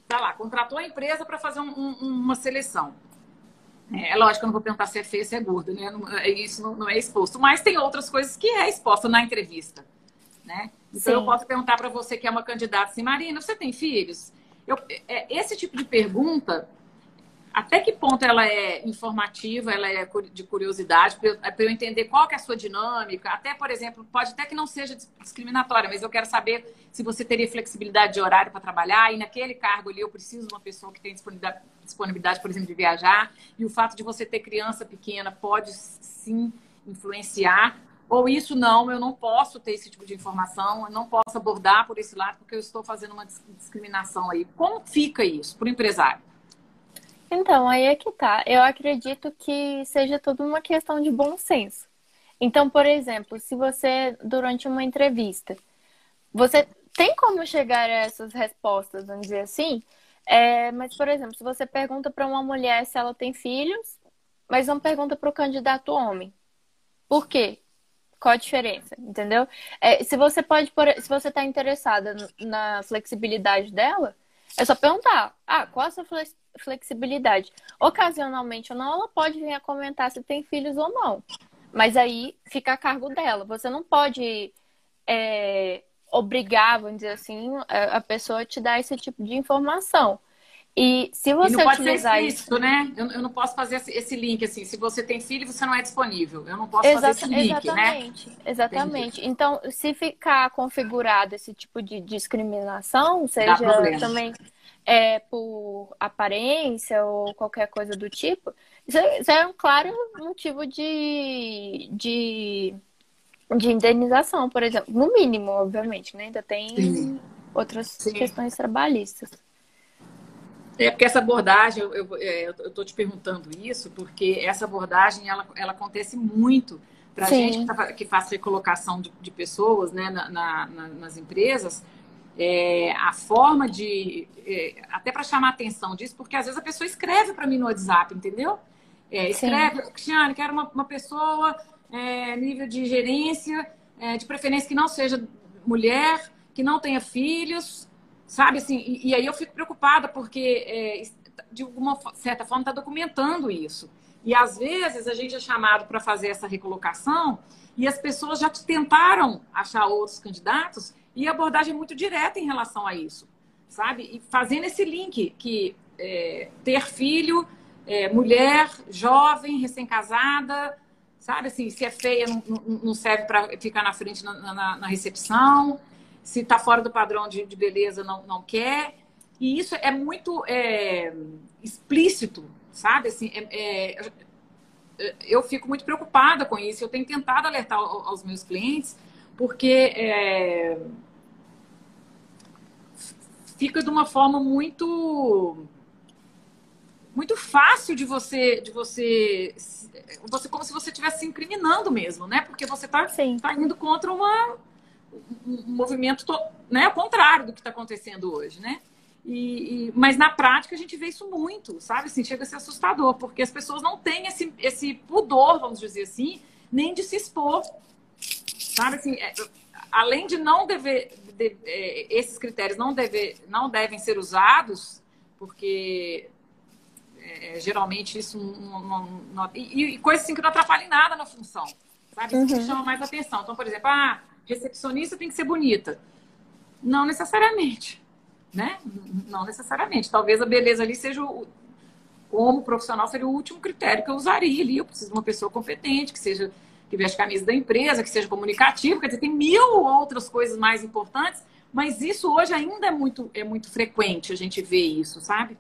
Tá lá, contratou a empresa para fazer um, um, uma seleção. É, é lógico que eu não vou perguntar se é feia, se é gorda, né? Não, é, isso não, não, é exposto. Mas tem outras coisas que é exposta na entrevista, né? Então Sim. eu posso perguntar para você que é uma candidata assim, Marina, você tem filhos? Eu, é, esse tipo de pergunta até que ponto ela é informativa, ela é de curiosidade, para eu entender qual que é a sua dinâmica. Até, por exemplo, pode até que não seja discriminatória, mas eu quero saber se você teria flexibilidade de horário para trabalhar e naquele cargo ali eu preciso de uma pessoa que tem disponibilidade, por exemplo, de viajar. E o fato de você ter criança pequena pode sim influenciar. Ou isso não, eu não posso ter esse tipo de informação, eu não posso abordar por esse lado porque eu estou fazendo uma discriminação aí. Como fica isso para o empresário? Então, aí é que tá. Eu acredito que seja tudo uma questão de bom senso. Então, por exemplo, se você, durante uma entrevista, você tem como chegar a essas respostas, vamos dizer assim, é, mas, por exemplo, se você pergunta para uma mulher se ela tem filhos, mas não pergunta para o candidato homem. Por quê? Qual a diferença, entendeu? É, se você pode, se você está interessada na flexibilidade dela, é só perguntar, ah, qual a sua flexibilidade? Ocasionalmente ou não, ela pode vir a comentar se tem filhos ou não. Mas aí fica a cargo dela. Você não pode é, obrigar, vamos dizer assim, a pessoa a te dar esse tipo de informação. E se você e não pode utilizar ser isso, né? Eu, eu, não posso fazer esse link assim. Se você tem filho, você não é disponível. Eu não posso Exata, fazer esse link, exatamente, né? Exatamente. Entendi. Então, se ficar configurado esse tipo de discriminação, seja também é, por aparência ou qualquer coisa do tipo, isso é um claro motivo de, de, de indenização, por exemplo. No mínimo, obviamente, né? Ainda tem Sim. outras Sim. questões trabalhistas. É porque essa abordagem, eu estou é, te perguntando isso, porque essa abordagem ela, ela acontece muito para gente que, tá, que, faz recolocação de, de pessoas né, na, na, nas empresas. É, a forma de. É, até para chamar atenção disso, porque às vezes a pessoa escreve para mim no WhatsApp, entendeu? É, escreve, Cristiane, quero uma, uma pessoa é, nível de gerência, é, de preferência que não seja mulher, que não tenha filhos, Sabe assim, e, e aí eu fico preocupada porque é, de alguma certa forma está documentando isso. E às vezes a gente é chamado para fazer essa recolocação e as pessoas já tentaram achar outros candidatos e abordagem é muito direta em relação a isso, sabe? E fazendo esse link que é, ter filho, é, mulher, jovem, recém-casada, sabe? Assim, se é feia, não, não serve para ficar na frente na, na, na recepção se está fora do padrão de, de, beleza, não, não quer. E isso é muito é, explícito, sabe? Assim, é, é, eu fico muito preocupada com isso. Eu tenho tentado alertar aos meus clientes, porque é, fica de uma forma muito muito fácil de você de você você como se você estivesse se incriminando mesmo, né? Porque você está tá indo contra uma um movimento né, ao contrário do que está acontecendo hoje, né? E, e, mas na prática a gente vê isso muito, sabe? Assim, chega a ser assustador, porque as pessoas não têm esse, esse pudor, vamos dizer assim, nem de se expor. Sabe assim, é, além de não dever, de, é, esses critérios não, deve, não devem ser usados, porque é, geralmente isso não, não, não e, e coisas assim que não atrapalham nada na função, sabe? Isso uhum. que chama mais atenção. Então, por exemplo, ah, recepcionista tem que ser bonita. Não necessariamente, né? Não necessariamente. Talvez a beleza ali seja o, como profissional seria o último critério que eu usaria ali. Eu preciso de uma pessoa competente, que seja que veste camisa da empresa, que seja comunicativo, quer dizer, tem mil outras coisas mais importantes, mas isso hoje ainda é muito, é muito frequente a gente ver isso, sabe?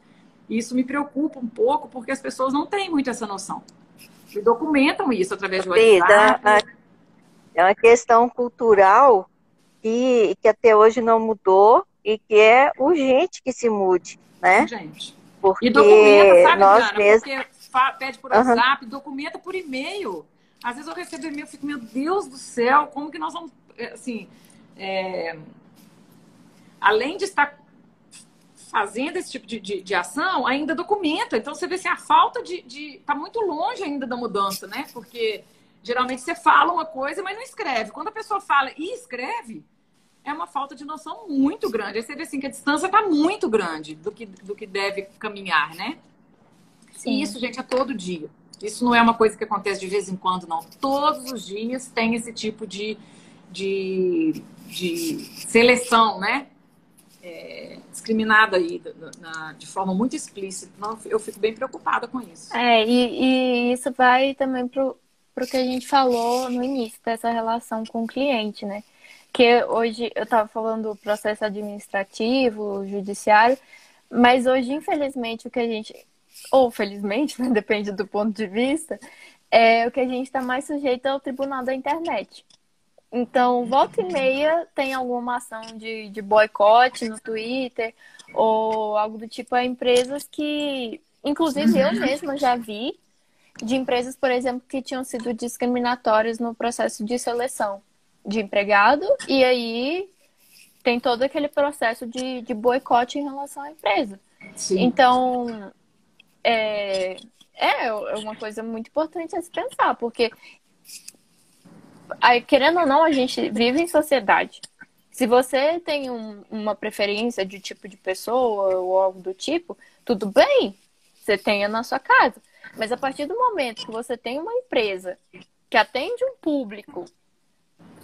E isso me preocupa um pouco, porque as pessoas não têm muito essa noção. E documentam isso através do WhatsApp. É uma questão cultural que, que até hoje não mudou e que é urgente que se mude, né? Gente. Porque e documenta, sabe, nós Diana, mesmos... porque pede por WhatsApp, uhum. documenta por e-mail. Às vezes eu recebo e-mail e fico, meu Deus do céu, como que nós vamos, é, assim, é... além de estar fazendo esse tipo de, de, de, ação, ainda documenta. Então você vê assim, a falta de, de. tá muito longe ainda da mudança, né? Porque Geralmente você fala uma coisa, mas não escreve. Quando a pessoa fala e escreve, é uma falta de noção muito grande. Aí você vê assim que a distância está muito grande do que, do que deve caminhar, né? Sim. E isso, gente, é todo dia. Isso não é uma coisa que acontece de vez em quando, não. Todos os dias tem esse tipo de, de, de seleção, né? É, discriminada aí na, de forma muito explícita. Não, eu fico bem preocupada com isso. É, e, e isso vai também para o que a gente falou no início dessa relação com o cliente, né? Que hoje eu estava falando do processo administrativo, judiciário, mas hoje, infelizmente, o que a gente, ou felizmente, né? depende do ponto de vista, é o que a gente está mais sujeito ao tribunal da internet. Então, volta e meia tem alguma ação de, de boicote no Twitter ou algo do tipo a empresas que, inclusive eu mesma já vi, de empresas, por exemplo, que tinham sido discriminatórias no processo de seleção de empregado, e aí tem todo aquele processo de, de boicote em relação à empresa. Sim. Então, é, é, é uma coisa muito importante a se pensar, porque aí, querendo ou não, a gente vive em sociedade. Se você tem um, uma preferência de tipo de pessoa ou algo do tipo, tudo bem, você tenha na sua casa. Mas a partir do momento que você tem uma empresa que atende um público,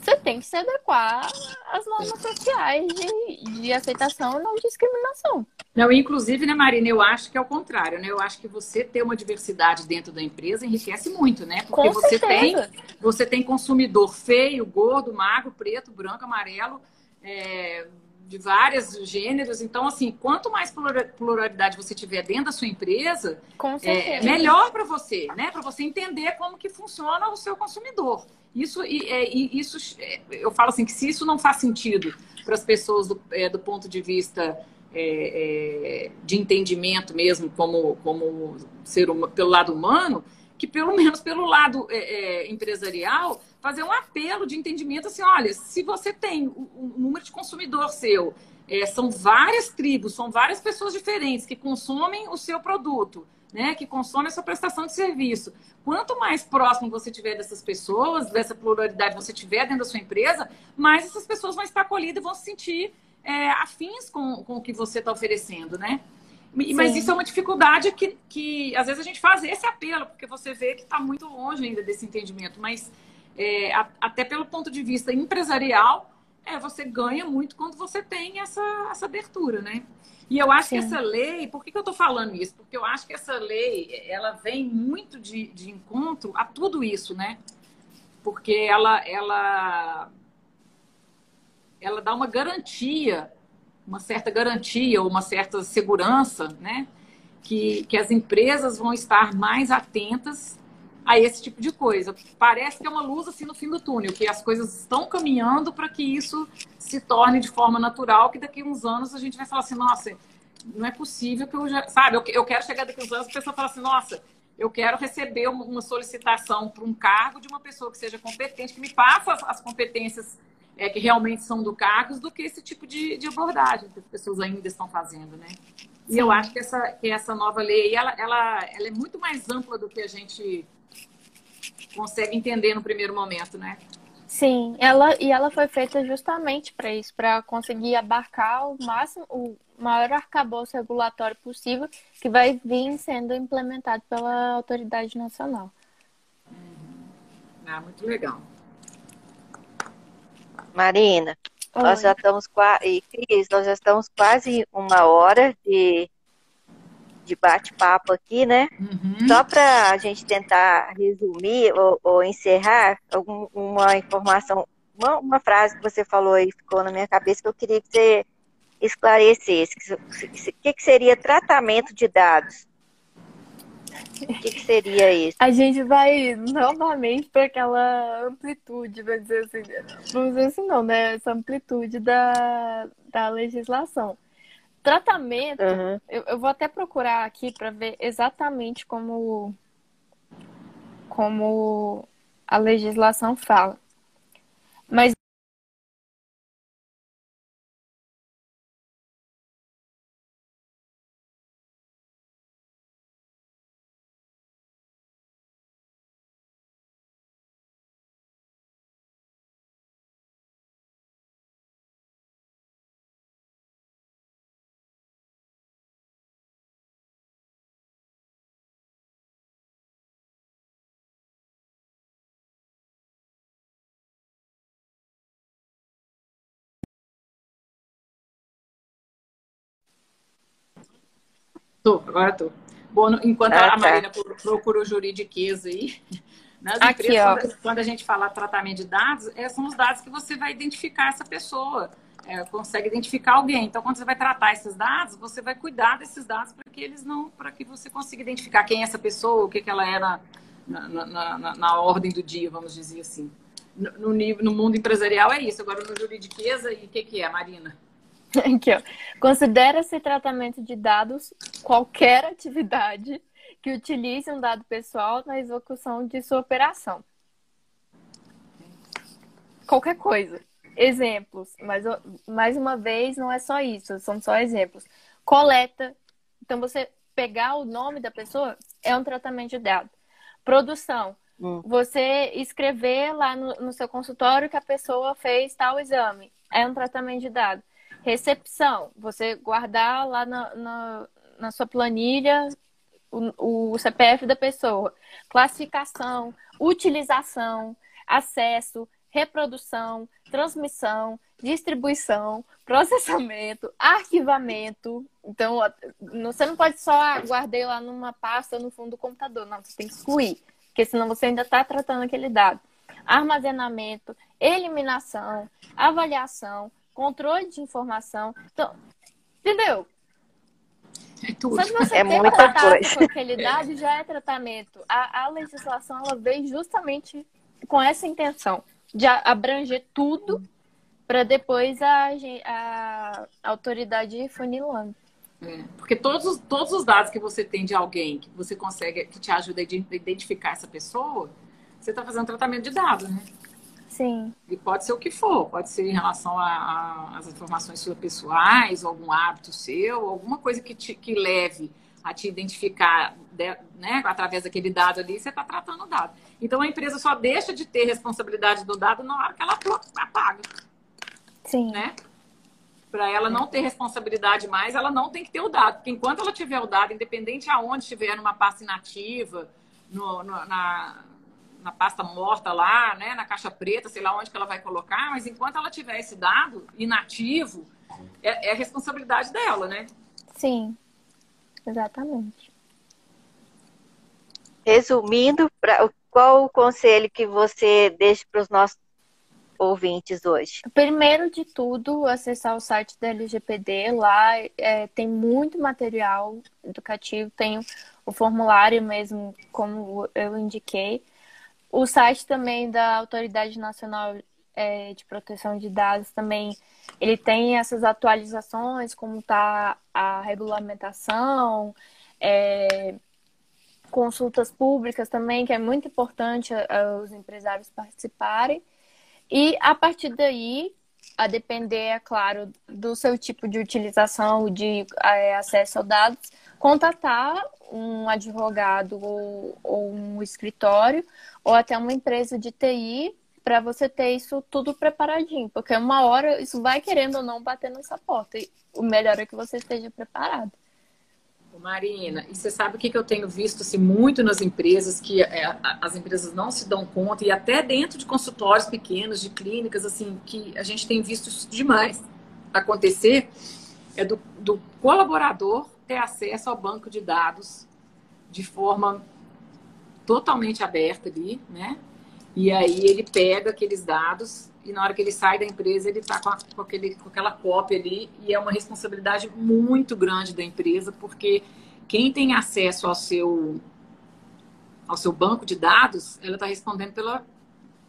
você tem que se adequar às normas sociais de, de aceitação e não discriminação. Não, inclusive, né, Marina, eu acho que é o contrário, né? Eu acho que você ter uma diversidade dentro da empresa enriquece muito, né? Porque Com você certeza. tem, você tem consumidor feio, gordo, magro, preto, branco, amarelo, é, de vários gêneros. Então, assim, quanto mais pluralidade você tiver dentro da sua empresa, é melhor para você, né? Para você entender como que funciona o seu consumidor. Isso, e, é, e isso, é, eu falo assim que se isso não faz sentido para as pessoas do, é, do ponto de vista é, é, de entendimento mesmo, como, como ser uma, pelo lado humano, que pelo menos pelo lado é, empresarial fazer um apelo de entendimento assim, olha, se você tem o número de consumidor seu, é, são várias tribos, são várias pessoas diferentes que consomem o seu produto, né, que consomem a sua prestação de serviço. Quanto mais próximo você tiver dessas pessoas, dessa pluralidade você tiver dentro da sua empresa, mais essas pessoas vão estar acolhidas e vão se sentir é, afins com, com o que você está oferecendo, né? Mas Sim. isso é uma dificuldade que, que às vezes a gente faz esse apelo, porque você vê que está muito longe ainda desse entendimento. Mas é, a, até pelo ponto de vista empresarial, é, você ganha muito quando você tem essa, essa abertura, né? E eu acho Sim. que essa lei, por que, que eu estou falando isso? Porque eu acho que essa lei, ela vem muito de, de encontro a tudo isso, né? Porque ela, ela, ela dá uma garantia, uma certa garantia, ou uma certa segurança, né? Que, que as empresas vão estar mais atentas a esse tipo de coisa. Parece que é uma luz assim no fim do túnel, que as coisas estão caminhando para que isso se torne de forma natural, que daqui a uns anos a gente vai falar assim, nossa, não é possível que eu já, sabe, eu, quero chegar daqui a uns anos a pessoa fala assim, nossa, eu quero receber uma solicitação para um cargo de uma pessoa que seja competente, que me as, as competências é, que realmente são do cargo, do que esse tipo de, de abordagem que as pessoas ainda estão fazendo, né? E eu acho que essa, que essa nova lei, ela, ela, ela é muito mais ampla do que a gente consegue entender no primeiro momento, né? Sim, ela e ela foi feita justamente para isso, para conseguir abarcar o máximo, o maior arcabouço regulatório possível que vai vir sendo implementado pela autoridade nacional. Ah, muito legal. Marina, Oi. nós já estamos quase, Cris, nós já estamos quase uma hora de de bate-papo aqui, né? Uhum. Só para a gente tentar resumir ou, ou encerrar alguma uma informação, uma, uma, frase que você falou aí ficou na minha cabeça que eu queria que você esclarecesse. O que, que seria tratamento de dados? O que, que, seria isso? A gente vai novamente para aquela amplitude, vamos dizer assim, vamos dizer assim não, né? Essa amplitude da, da legislação. Tratamento, uhum. eu, eu vou até procurar aqui para ver exatamente como, como a legislação fala. Tô, agora tô. Bom, enquanto ah, a tá. Marina procura o juridiqueza aí, nas Aqui, empresas, quando, quando, a gente fala tratamento de dados, é, são os dados que você vai identificar essa pessoa, é, consegue identificar alguém. Então, quando você vai tratar esses dados, você vai cuidar desses dados para que eles não, para que você consiga identificar quem é essa pessoa, o que, que ela é na, na, na, na ordem do dia, vamos dizer assim. No, no, no mundo empresarial é isso. Agora, no juridiqueza, e o que, que é, Marina? Aqui, ó. Considera-se tratamento de dados qualquer atividade que utilize um dado pessoal na execução de sua operação. Qualquer coisa. Exemplos, mas mais uma vez não é só isso, são só exemplos. Coleta. Então você pegar o nome da pessoa é um tratamento de dado. Produção. hum. você escrever lá no, no seu consultório que a pessoa fez tal exame. É um tratamento de dados. Recepção, você guardar lá na, na, na sua planilha o, o CPF da pessoa. Classificação, utilização, acesso, reprodução, transmissão, distribuição, processamento, arquivamento. Então, você não pode só guardar lá numa pasta no fundo do computador. Não, você tem que excluir, porque senão você ainda está tratando aquele dado. Armazenamento, eliminação, avaliação, controle de informação. Então, entendeu? É tudo. Só que você é tem muita contato coisa. com aquele dado já é tratamento. A, a legislação ela veio justamente com essa intenção de abranger tudo para depois a, a, a autoridade ir funilando. É, porque todos os, todos os dados que você tem de alguém que você consegue, que te ajuda a identificar essa pessoa, você está fazendo tratamento de dados, né? Sim. E pode ser o que for, pode ser em relação às informações suas pessoais, algum hábito seu, alguma coisa que, te, que leve a te identificar né, através daquele dado ali, você está tratando o dado. Então a empresa só deixa de ter responsabilidade do dado na hora que ela apaga. Sim. Né? Para ela não ter responsabilidade mais, ela não tem que ter o dado. Porque enquanto ela tiver o dado, independente aonde estiver, numa pasta inativa, no, no, na, na pasta morta lá, né, na caixa preta, sei lá onde que ela vai colocar, mas enquanto ela tiver esse dado inativo, é, é responsabilidade dela, né? Sim, exatamente. Resumindo, pra, qual o conselho que você deixa para os nossos ouvintes hoje? Primeiro de tudo, acessar o site da LGPD. Lá é, tem muito material educativo, tem o formulário mesmo, como eu indiquei. O site também da Autoridade Nacional é, de Proteção de Dados também ele tem essas atualizações, como está a regulamentação, é, consultas públicas também, que é muito importante os empresários participarem. E a partir daí, a depender, é claro, do seu tipo de utilização, de é, acesso a dados, contatar um advogado ou, ou um escritório ou até uma empresa de TI para você ter isso tudo preparadinho, porque uma hora isso vai querendo ou não bater nessa porta. E o melhor é que você esteja preparado. Marina, e você sabe o que, que eu tenho visto assim, muito nas empresas, que é, as empresas não se dão conta, e até dentro de consultórios pequenos, de clínicas, assim, que a gente tem visto isso demais acontecer, é do, do colaborador ter acesso ao banco de dados de forma totalmente aberta ali, né? E aí ele pega aqueles dados e na hora que ele sai da empresa ele está com, com, com aquela cópia ali e é uma responsabilidade muito grande da empresa porque quem tem acesso ao seu ao seu banco de dados, ela está respondendo pela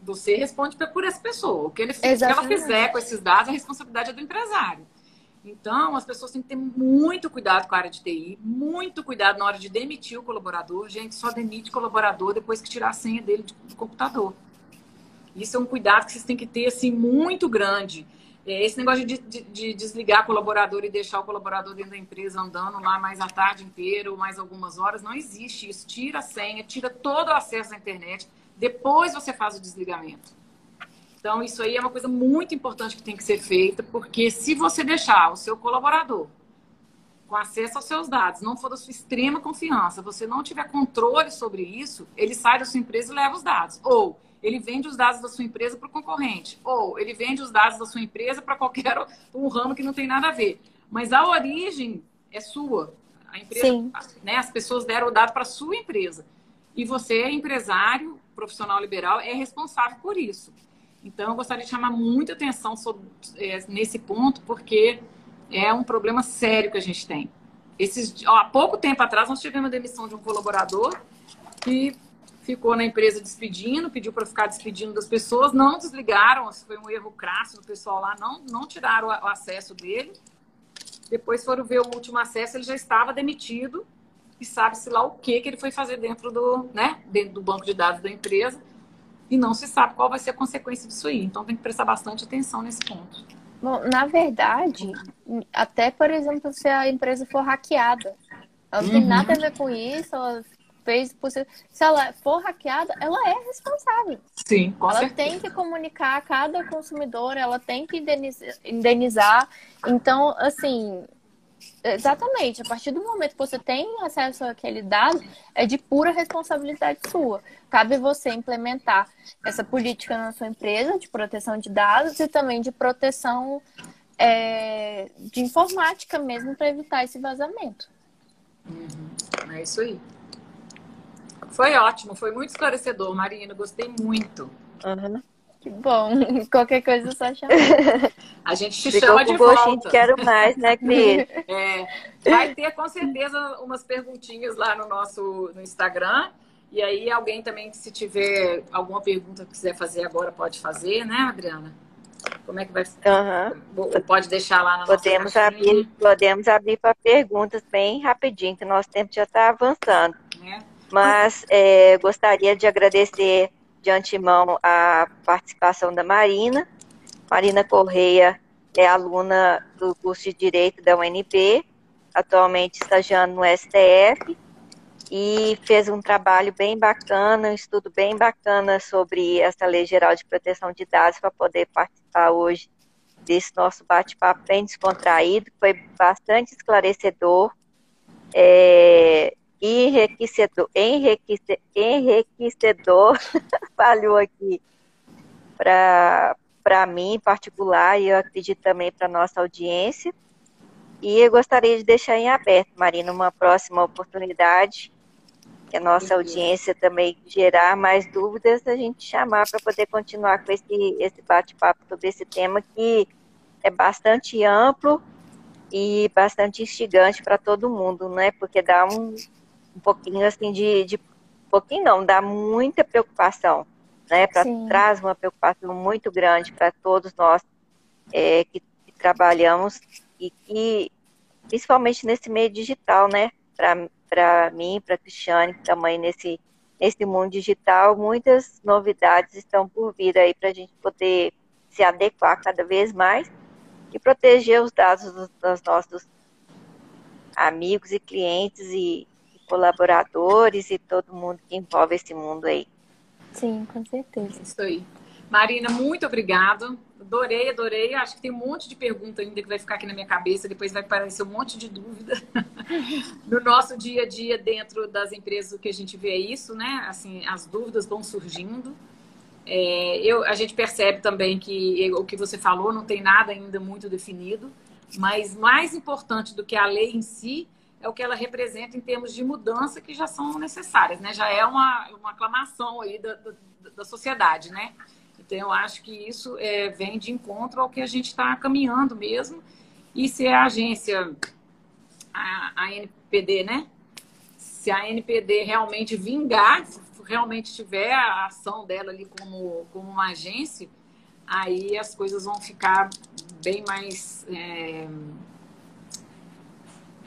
você responde por essa pessoa. O que, ele, o que ela fizer com esses dados, a responsabilidade é do empresário. Então, as pessoas têm que ter muito cuidado com a área de TI, muito cuidado na hora de demitir o colaborador. Gente, só demite colaborador depois que tirar a senha dele do computador. Isso é um cuidado que vocês têm que ter, assim, muito grande. É, esse negócio de, de, de desligar colaborador e deixar o colaborador dentro da empresa andando lá mais a tarde inteira ou mais algumas horas, não existe isso. Tira a senha, tira todo o acesso à internet, depois você faz o desligamento. Então, isso aí é uma coisa muito importante que tem que ser feita, porque se você deixar o seu colaborador com acesso aos seus dados, não for da sua extrema confiança, você não tiver controle sobre isso, ele sai da sua empresa e leva os dados. Ou ele vende os dados da sua empresa para o concorrente. Ou ele vende os dados da sua empresa para qualquer um ramo que não tem nada a ver. Mas a origem é sua. A empresa, Sim. Né, as pessoas deram o dado para a sua empresa. E você, empresário, profissional liberal, é responsável por isso. Então, eu gostaria de chamar muita atenção sobre, é, nesse ponto, porque é um problema sério que a gente tem. Esses, ó, há pouco tempo atrás, nós tivemos a demissão de um colaborador que ficou na empresa despedindo, pediu para ficar despedindo das pessoas, não desligaram, foi um erro crasso do pessoal lá, não, não tiraram o, acesso dele. Depois foram ver o último acesso, ele já estava demitido e sabe-se lá o que, que ele foi fazer dentro do, né, dentro do banco de dados da empresa e não se sabe qual vai ser a consequência disso aí. Então tem que prestar bastante atenção nesse ponto. Bom, na verdade, até por exemplo, se a empresa for hackeada, ela não uhum. tem nada a ver com isso, ela fez possível. Se ela for hackeada, ela é responsável. Sim, com ela certeza. tem que comunicar a cada consumidor, ela tem que indenizar. Então, assim, exatamente, a partir do momento que você tem acesso àquele dado, é de pura responsabilidade sua. Cabe você implementar essa política na sua empresa de proteção de dados e também de proteção é, de informática mesmo para evitar esse vazamento. Uhum. É isso aí. Foi ótimo, foi muito esclarecedor, Marina. Gostei muito. Uhum. Que bom. Qualquer coisa é só chamar. A gente te Ficou chama de volta. quero mais, né, Cris? É, vai ter com certeza umas perguntinhas lá no nosso no Instagram. E aí, alguém também, se tiver alguma pergunta que quiser fazer agora, pode fazer, né, Adriana? Como é que vai Uhum. Pode deixar lá na Podemos nossa abrir, podemos abrir para perguntas bem rapidinho, que nosso tempo já está avançando. Né? Mas é, gostaria de agradecer de antemão a participação da Marina. Marina Correia é aluna do curso de Direito da UNB, atualmente estagiando no STF, e fez um trabalho bem bacana, um estudo bem bacana sobre essa Lei Geral de Proteção de Dados para poder participar hoje desse nosso bate-papo bem descontraído, foi bastante esclarecedor. É, enriquecedor, enriquecedor, enriquecedor falhou aqui para mim em particular e eu acredito também para nossa audiência. E eu gostaria de deixar em aberto, Marina, uma próxima oportunidade que a nossa audiência também gerar mais dúvidas, a gente chamar para poder continuar com esse, esse bate-papo sobre esse tema que é bastante amplo e bastante instigante para todo mundo, né? Porque dá um pouquinho assim de, de pouquinho não, dá muita preocupação, né? Pra, traz uma preocupação muito grande para todos nós é, que, que, trabalhamos e que principalmente nesse meio digital, né? Para mim, para Cristiane, também nesse nesse mundo digital, muitas novidades estão por vir aí para a gente poder se adequar cada vez mais e proteger os dados dos, dos nossos amigos e clientes e, colaboradores e todo mundo que envolve esse mundo aí. Sim, com certeza. Isso aí. Marina, muito obrigada. Adorei, adorei. Acho que tem um monte de pergunta ainda que vai ficar aqui na minha cabeça, depois vai aparecer um monte de dúvida. no nosso dia a dia dentro das empresas, o que a gente vê é isso, né? Assim, as dúvidas vão surgindo. É, eu, a gente percebe também que o que você falou não tem nada ainda muito definido, mas mais importante do que a lei em si é o que ela representa em termos de mudança que já são necessárias, né? Já é uma, uma aclamação aí da, da, da sociedade, né? Então, eu acho que isso é, vem de encontro ao que a gente está caminhando mesmo. E se a agência, a, a NPD, né? Se a NPD realmente vingar, realmente tiver a ação dela ali como, como uma agência, aí as coisas vão ficar bem mais. É,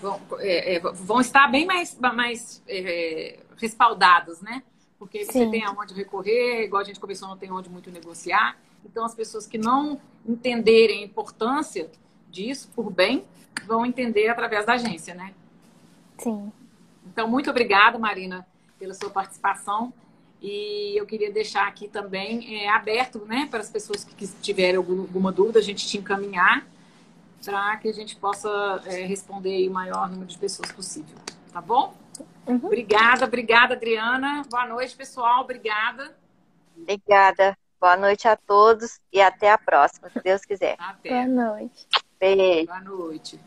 vão, é, vão, estar bem mais, mais é, respaldadas, né? Porque você Sim. tem aonde recorrer, igual a gente começou, não tem onde muito negociar. Então, as pessoas que não entenderem a importância disso, por bem, vão entender através da agência, né? Sim. Então, muito obrigada, Marina, pela sua participação. E eu queria deixar aqui também é, aberto, né, para as pessoas que tiverem alguma dúvida, a gente te encaminhar para que a gente possa é, responder o maior número de pessoas possível. Tá bom? Uhum. Obrigada, obrigada, Adriana. Boa noite, pessoal. Obrigada. Obrigada. Boa noite a todos e até a próxima, se Deus quiser. Até. Boa noite. Beijo. Boa noite.